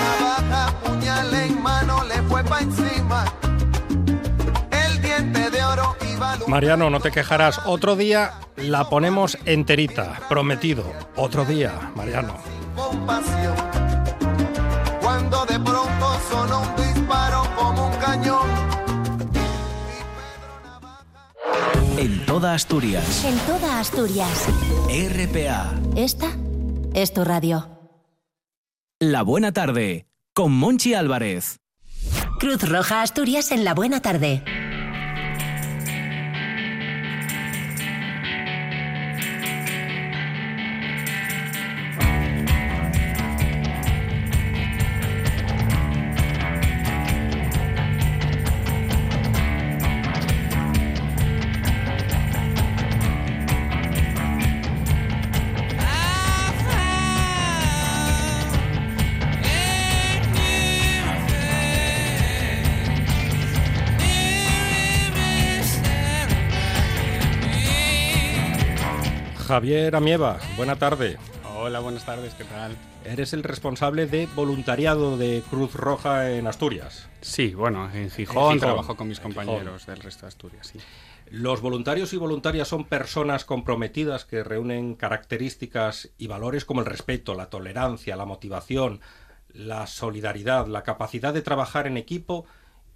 [SPEAKER 9] mano, le fue pa' encima. El diente de oro iba a
[SPEAKER 2] Mariano, no te quejarás. Otro día la ponemos enterita, prometido. Otro día, Mariano.
[SPEAKER 9] Cuando de pronto sonó un disparo como un cañón.
[SPEAKER 4] En toda Asturias.
[SPEAKER 10] En toda Asturias.
[SPEAKER 4] RPA.
[SPEAKER 10] Esta es tu radio.
[SPEAKER 4] La buena tarde. Con Monchi Álvarez.
[SPEAKER 10] Cruz Roja Asturias en la buena tarde.
[SPEAKER 2] Javier Amieva, buena tarde.
[SPEAKER 11] Hola, buenas tardes, ¿qué tal?
[SPEAKER 2] Eres el responsable de voluntariado de Cruz Roja en Asturias.
[SPEAKER 11] Sí, bueno, en Gijón,
[SPEAKER 2] En Gijón,
[SPEAKER 11] trabajo con mis compañeros del resto de Asturias, sí.
[SPEAKER 2] Los voluntarios y voluntarias son personas comprometidas que reúnen características y valores como el respeto, la tolerancia, la motivación, la solidaridad, la capacidad de trabajar en equipo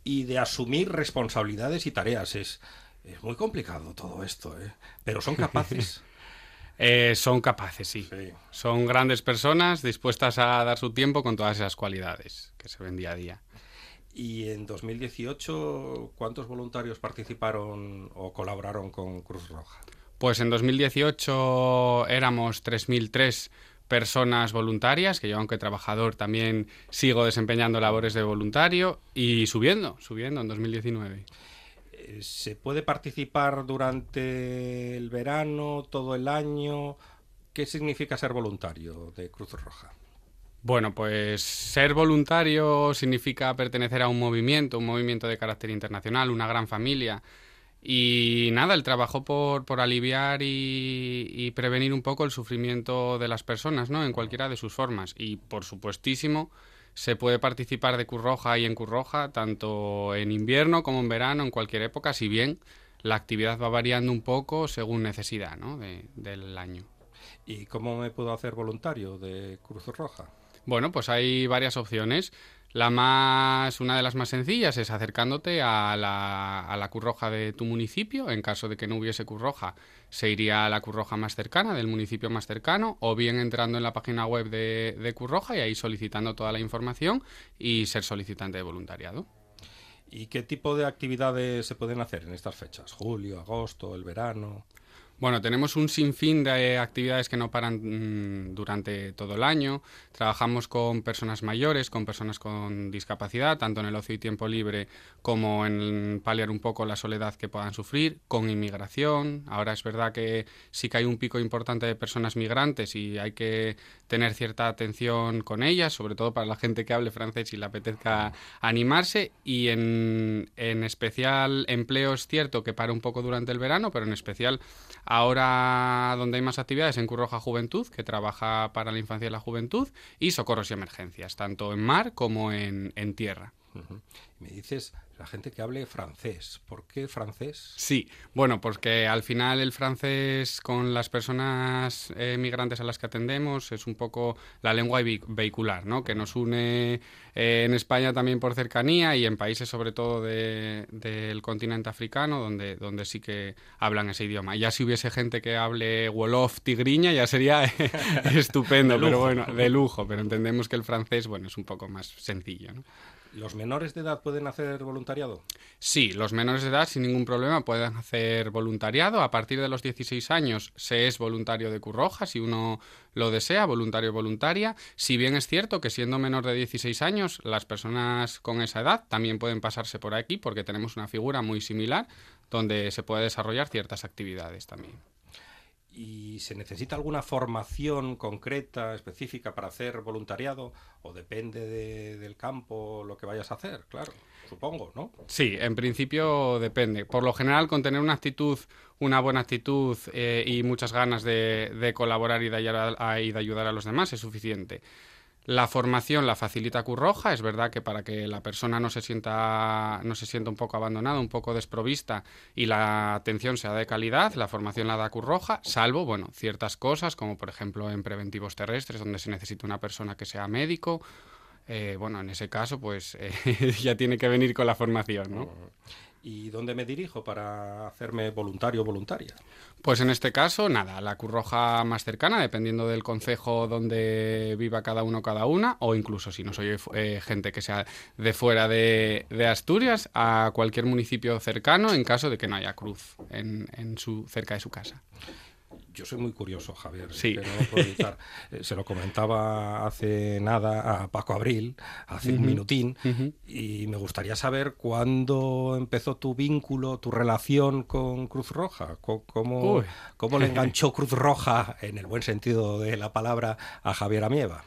[SPEAKER 2] y de asumir responsabilidades y tareas. Es, es muy complicado todo esto, ¿eh? pero son capaces.
[SPEAKER 11] Eh, son capaces, sí. Son grandes personas dispuestas a dar su tiempo con todas esas cualidades que se ven día a día.
[SPEAKER 2] Y en 2018, ¿cuántos voluntarios participaron o colaboraron con Cruz Roja?
[SPEAKER 11] Pues en 2018 éramos 3.003 personas voluntarias, que yo aunque trabajador también sigo desempeñando labores de voluntario y subiendo, subiendo en 2019.
[SPEAKER 2] ¿Se puede participar durante el verano, todo el año? ¿Qué significa ser voluntario de Cruz Roja?
[SPEAKER 11] Bueno, pues ser voluntario significa pertenecer a un movimiento, un movimiento de carácter internacional, una gran familia. Y nada, el trabajo por, por aliviar y, y prevenir un poco el sufrimiento de las personas, ¿no? En cualquiera de sus formas. Y por supuestísimo, se puede participar de Curroja y en Curroja, tanto en invierno como en verano, en cualquier época, si bien la actividad va variando un poco según necesidad, ¿no? de- del año.
[SPEAKER 2] ¿Y cómo me puedo hacer voluntario de Cruz Roja?
[SPEAKER 11] Bueno, pues hay varias opciones. La más, una de las más sencillas es acercándote a la, a la Curroja de tu municipio. En caso de que no hubiese Curroja, se iría a la Curroja más cercana, del municipio más cercano, o bien entrando en la página web de, de Curroja y ahí solicitando toda la información y ser solicitante de voluntariado.
[SPEAKER 2] ¿Y qué tipo de actividades se pueden hacer en estas fechas? ¿Julio, agosto, el verano?
[SPEAKER 11] Bueno, tenemos un sinfín de actividades que no paran mm, durante todo el año. Trabajamos con personas mayores, con personas con discapacidad, tanto en el ocio y tiempo libre como en paliar un poco la soledad que puedan sufrir, con inmigración. Ahora es verdad que sí que hay un pico importante de personas migrantes y hay que tener cierta atención con ellas, sobre todo para la gente que hable francés y le apetezca animarse. Y en, en especial empleo es cierto que para un poco durante el verano, pero en especial Ahora donde hay más actividades en Curroja Juventud, que trabaja para la infancia y la juventud, y socorros y emergencias, tanto en mar como en, en tierra.
[SPEAKER 2] Me dices la gente que hable francés. ¿Por qué francés?
[SPEAKER 11] Sí, bueno, porque al final el francés con las personas eh, migrantes a las que atendemos es un poco la lengua vehicular, ¿no? Que nos une eh, en España también por cercanía y en países sobre todo del continente africano donde, donde sí que hablan ese idioma. Ya si hubiese gente que hable Wolof, tigriña, ya sería estupendo, pero bueno, de lujo. Pero entendemos que el francés, bueno, es un poco más sencillo, ¿no?
[SPEAKER 2] ¿Los menores de edad pueden hacer voluntariado?
[SPEAKER 11] Sí, los menores de edad sin ningún problema pueden hacer voluntariado. A partir de los 16 años se es voluntario de Curroja, si uno lo desea, voluntario o voluntaria. Si bien es cierto que siendo menor de 16 años, las personas con esa edad también pueden pasarse por aquí porque tenemos una figura muy similar donde se puede desarrollar ciertas actividades también.
[SPEAKER 2] ¿Y se necesita alguna formación concreta, específica para hacer voluntariado? ¿O depende del campo lo que vayas a hacer? Claro, supongo, ¿no?
[SPEAKER 11] Sí, en principio depende. Por lo general, con tener una actitud, una buena actitud eh, y muchas ganas de, colaborar y de ayudar a los demás es suficiente. La formación la facilita Curroja, es verdad que para que la persona no se sienta no se sienta un poco abandonada, un poco desprovista y la atención sea de calidad, la formación la da Curroja, salvo, bueno, ciertas cosas como por ejemplo en preventivos terrestres donde se necesita una persona que sea médico, eh, bueno, en ese caso pues eh, ya tiene que venir con la formación, ¿no?
[SPEAKER 2] ¿Y dónde me dirijo para hacerme voluntario o voluntaria?
[SPEAKER 11] Pues en este caso, nada, la Curroja más cercana, dependiendo del concejo donde viva cada uno cada una, o incluso si no soy eh, gente que sea de fuera de, Asturias, a cualquier municipio cercano en caso de que no haya cruz en, en su, cerca de su casa
[SPEAKER 2] yo soy muy curioso, Javier.
[SPEAKER 11] Sí.
[SPEAKER 2] Eh, se lo comentaba hace nada a Paco Abril, hace un minutín, y me gustaría saber cuándo empezó tu vínculo, tu relación con Cruz Roja. ¿Cómo, cómo le enganchó Cruz Roja, en el buen sentido de la palabra, a Javier Amieva?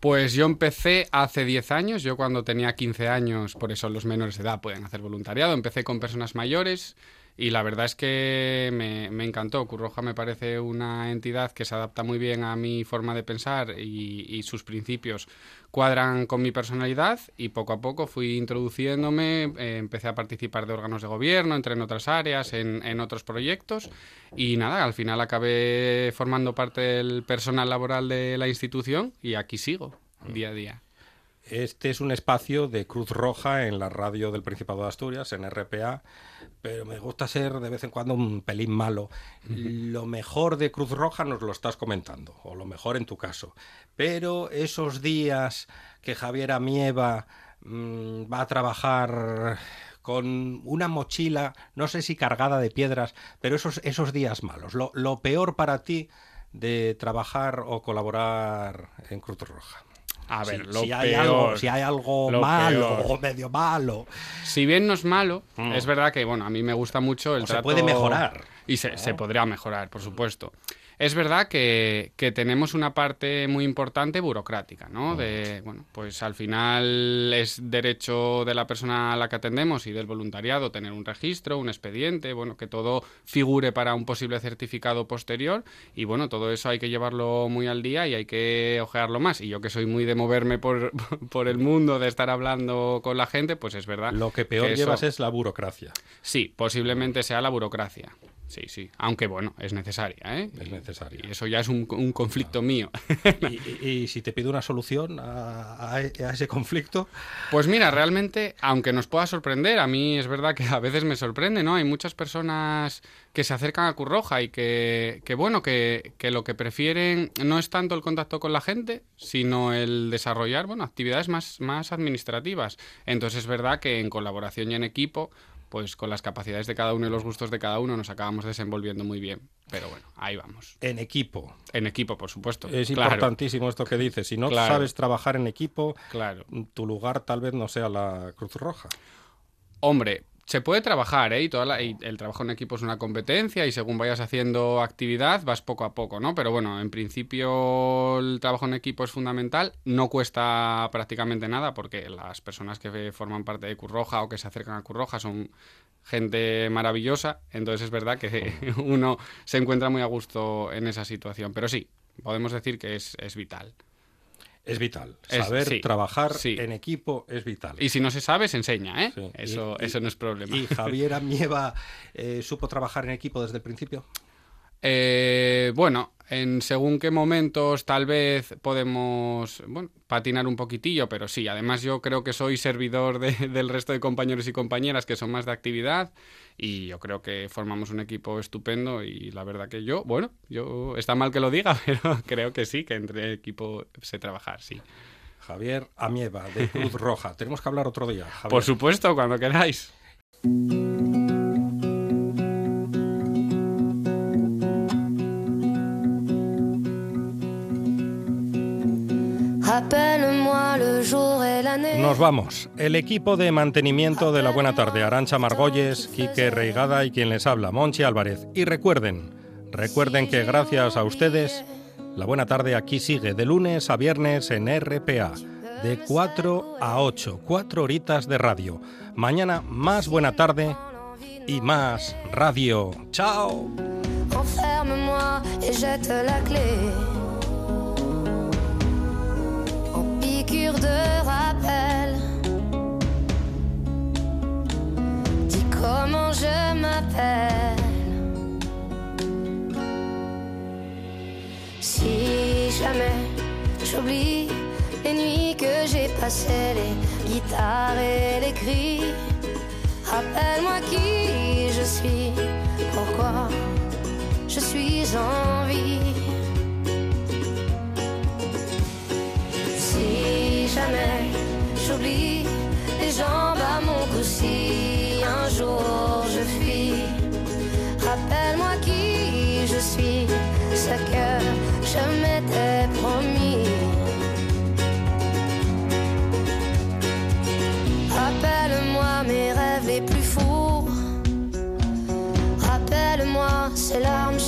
[SPEAKER 11] Pues yo empecé hace 10 años, yo cuando tenía 15 años, por eso los menores de edad pueden hacer voluntariado, empecé con personas mayores y la verdad es que me, encantó. Curroja me parece una entidad que se adapta muy bien a mi forma de pensar y, sus principios cuadran con mi personalidad y poco a poco fui introduciéndome, eh, empecé a participar de órganos de gobierno, entré en otras áreas, en, en otros proyectos y nada, al final acabé formando parte del personal laboral de la institución y aquí sigo día a día.
[SPEAKER 2] Este es un espacio de Cruz Roja en la radio del Principado de Asturias, en RPA, pero me gusta ser de vez en cuando un pelín malo. Lo mejor de Cruz Roja nos lo estás comentando, o lo mejor en tu caso. Pero esos días que Javier Amieva mm, va a trabajar con una mochila, no sé si cargada de piedras, pero esos, esos días malos, lo, lo peor para ti de trabajar o colaborar en Cruz Roja.
[SPEAKER 11] A ver, lo
[SPEAKER 2] si hay algo, si hay algo malo o medio malo.
[SPEAKER 11] Si bien no es malo, mm. es verdad que bueno, a mí me gusta mucho el
[SPEAKER 2] Se puede mejorar.
[SPEAKER 11] Y se, se podría mejorar, por supuesto. Es verdad que, tenemos una parte muy importante burocrática, ¿no? De, bueno, pues al final es derecho de la persona a la que atendemos y del voluntariado tener un registro, un expediente, bueno, que todo figure para un posible certificado posterior y bueno, todo eso hay que llevarlo muy al día y hay que ojearlo más. Y yo que soy muy de moverme por, por el mundo, de estar hablando con la gente, pues es verdad.
[SPEAKER 2] Lo que peor llevas es la burocracia.
[SPEAKER 11] Sí, posiblemente sea la burocracia. Sí, sí. Aunque bueno, es necesaria, ¿eh?
[SPEAKER 2] Es necesaria.
[SPEAKER 11] Y eso ya es un, conflicto mío.
[SPEAKER 2] ¿Y, si te pido una solución a, ese conflicto?
[SPEAKER 11] Pues mira, realmente, aunque nos pueda sorprender, a mí es verdad que a veces me sorprende, ¿no? Hay muchas personas que se acercan a Curroja y que, que bueno, que, que, lo que prefieren no es tanto el contacto con la gente, sino el desarrollar, bueno, actividades más, más administrativas. Entonces es verdad que en colaboración y en equipo pues con las capacidades de cada uno y los gustos de cada uno nos acabamos desenvolviendo muy bien. Pero bueno, ahí vamos.
[SPEAKER 2] En equipo.
[SPEAKER 11] En equipo, por supuesto.
[SPEAKER 2] Es
[SPEAKER 11] claro.
[SPEAKER 2] importantísimo esto que dices. Si no
[SPEAKER 11] Claro.
[SPEAKER 2] sabes trabajar en equipo,
[SPEAKER 11] Claro.
[SPEAKER 2] tu lugar tal vez no sea la Cruz Roja.
[SPEAKER 11] Hombre, se puede trabajar, ¿eh? Y, toda la- y el trabajo en equipo es una competencia y según vayas haciendo actividad vas poco a poco, ¿no? Pero bueno, en principio el trabajo en equipo es fundamental, no cuesta prácticamente nada porque las personas que forman parte de Cruz Roja o que se acercan a Cruz Roja son gente maravillosa, entonces es verdad que uno se encuentra muy a gusto en esa situación, pero sí, podemos decir que es, es vital.
[SPEAKER 2] Es vital.
[SPEAKER 11] Es-
[SPEAKER 2] Saber
[SPEAKER 11] sí,
[SPEAKER 2] trabajar
[SPEAKER 11] sí.
[SPEAKER 2] en equipo es vital.
[SPEAKER 11] Y si no se sabe, se enseña, ¿eh?
[SPEAKER 2] Sí.
[SPEAKER 11] Eso,
[SPEAKER 2] Y-
[SPEAKER 11] eso no es problema.
[SPEAKER 2] ¿Y Javier Amieva eh, supo trabajar en equipo desde el principio?
[SPEAKER 11] Eh, bueno, en según qué momentos tal vez podemos bueno, patinar un poquitillo, pero sí, además yo creo que soy servidor de- del resto de compañeros y compañeras que son más de actividad y yo creo que formamos un equipo estupendo y la verdad que yo, bueno, yo está mal que lo diga, pero creo que sí, que entre equipo sé trabajar, sí.
[SPEAKER 2] Javier Amieva, de Cruz Roja. Tenemos que hablar otro día. Javier.
[SPEAKER 11] Por supuesto, cuando queráis.
[SPEAKER 2] Nos vamos. El equipo de mantenimiento de la Buena Tarde, Arancha Margolles, Quique Reigada y quien les habla, Monchi Álvarez. Y recuerden, recuerden que gracias a ustedes, la Buena Tarde aquí sigue de lunes a viernes en RPA, de 4 a 8, cuatro horitas de radio. Mañana más Buena Tarde y más radio. ¡Chao!
[SPEAKER 12] De rappel. Dis comment je m'appelle. Si jamais j'oublie les nuits que j'ai passées, les guitares et les cris. Rappelle-moi qui je suis, pourquoi je suis en vie. Jamais j'oublie les jambes à mon cou, si un jour je fuis, rappelle-moi qui je suis, ce que je m'étais promis. Rappelle-moi mes rêves les plus fous. Rappelle-moi ces larmes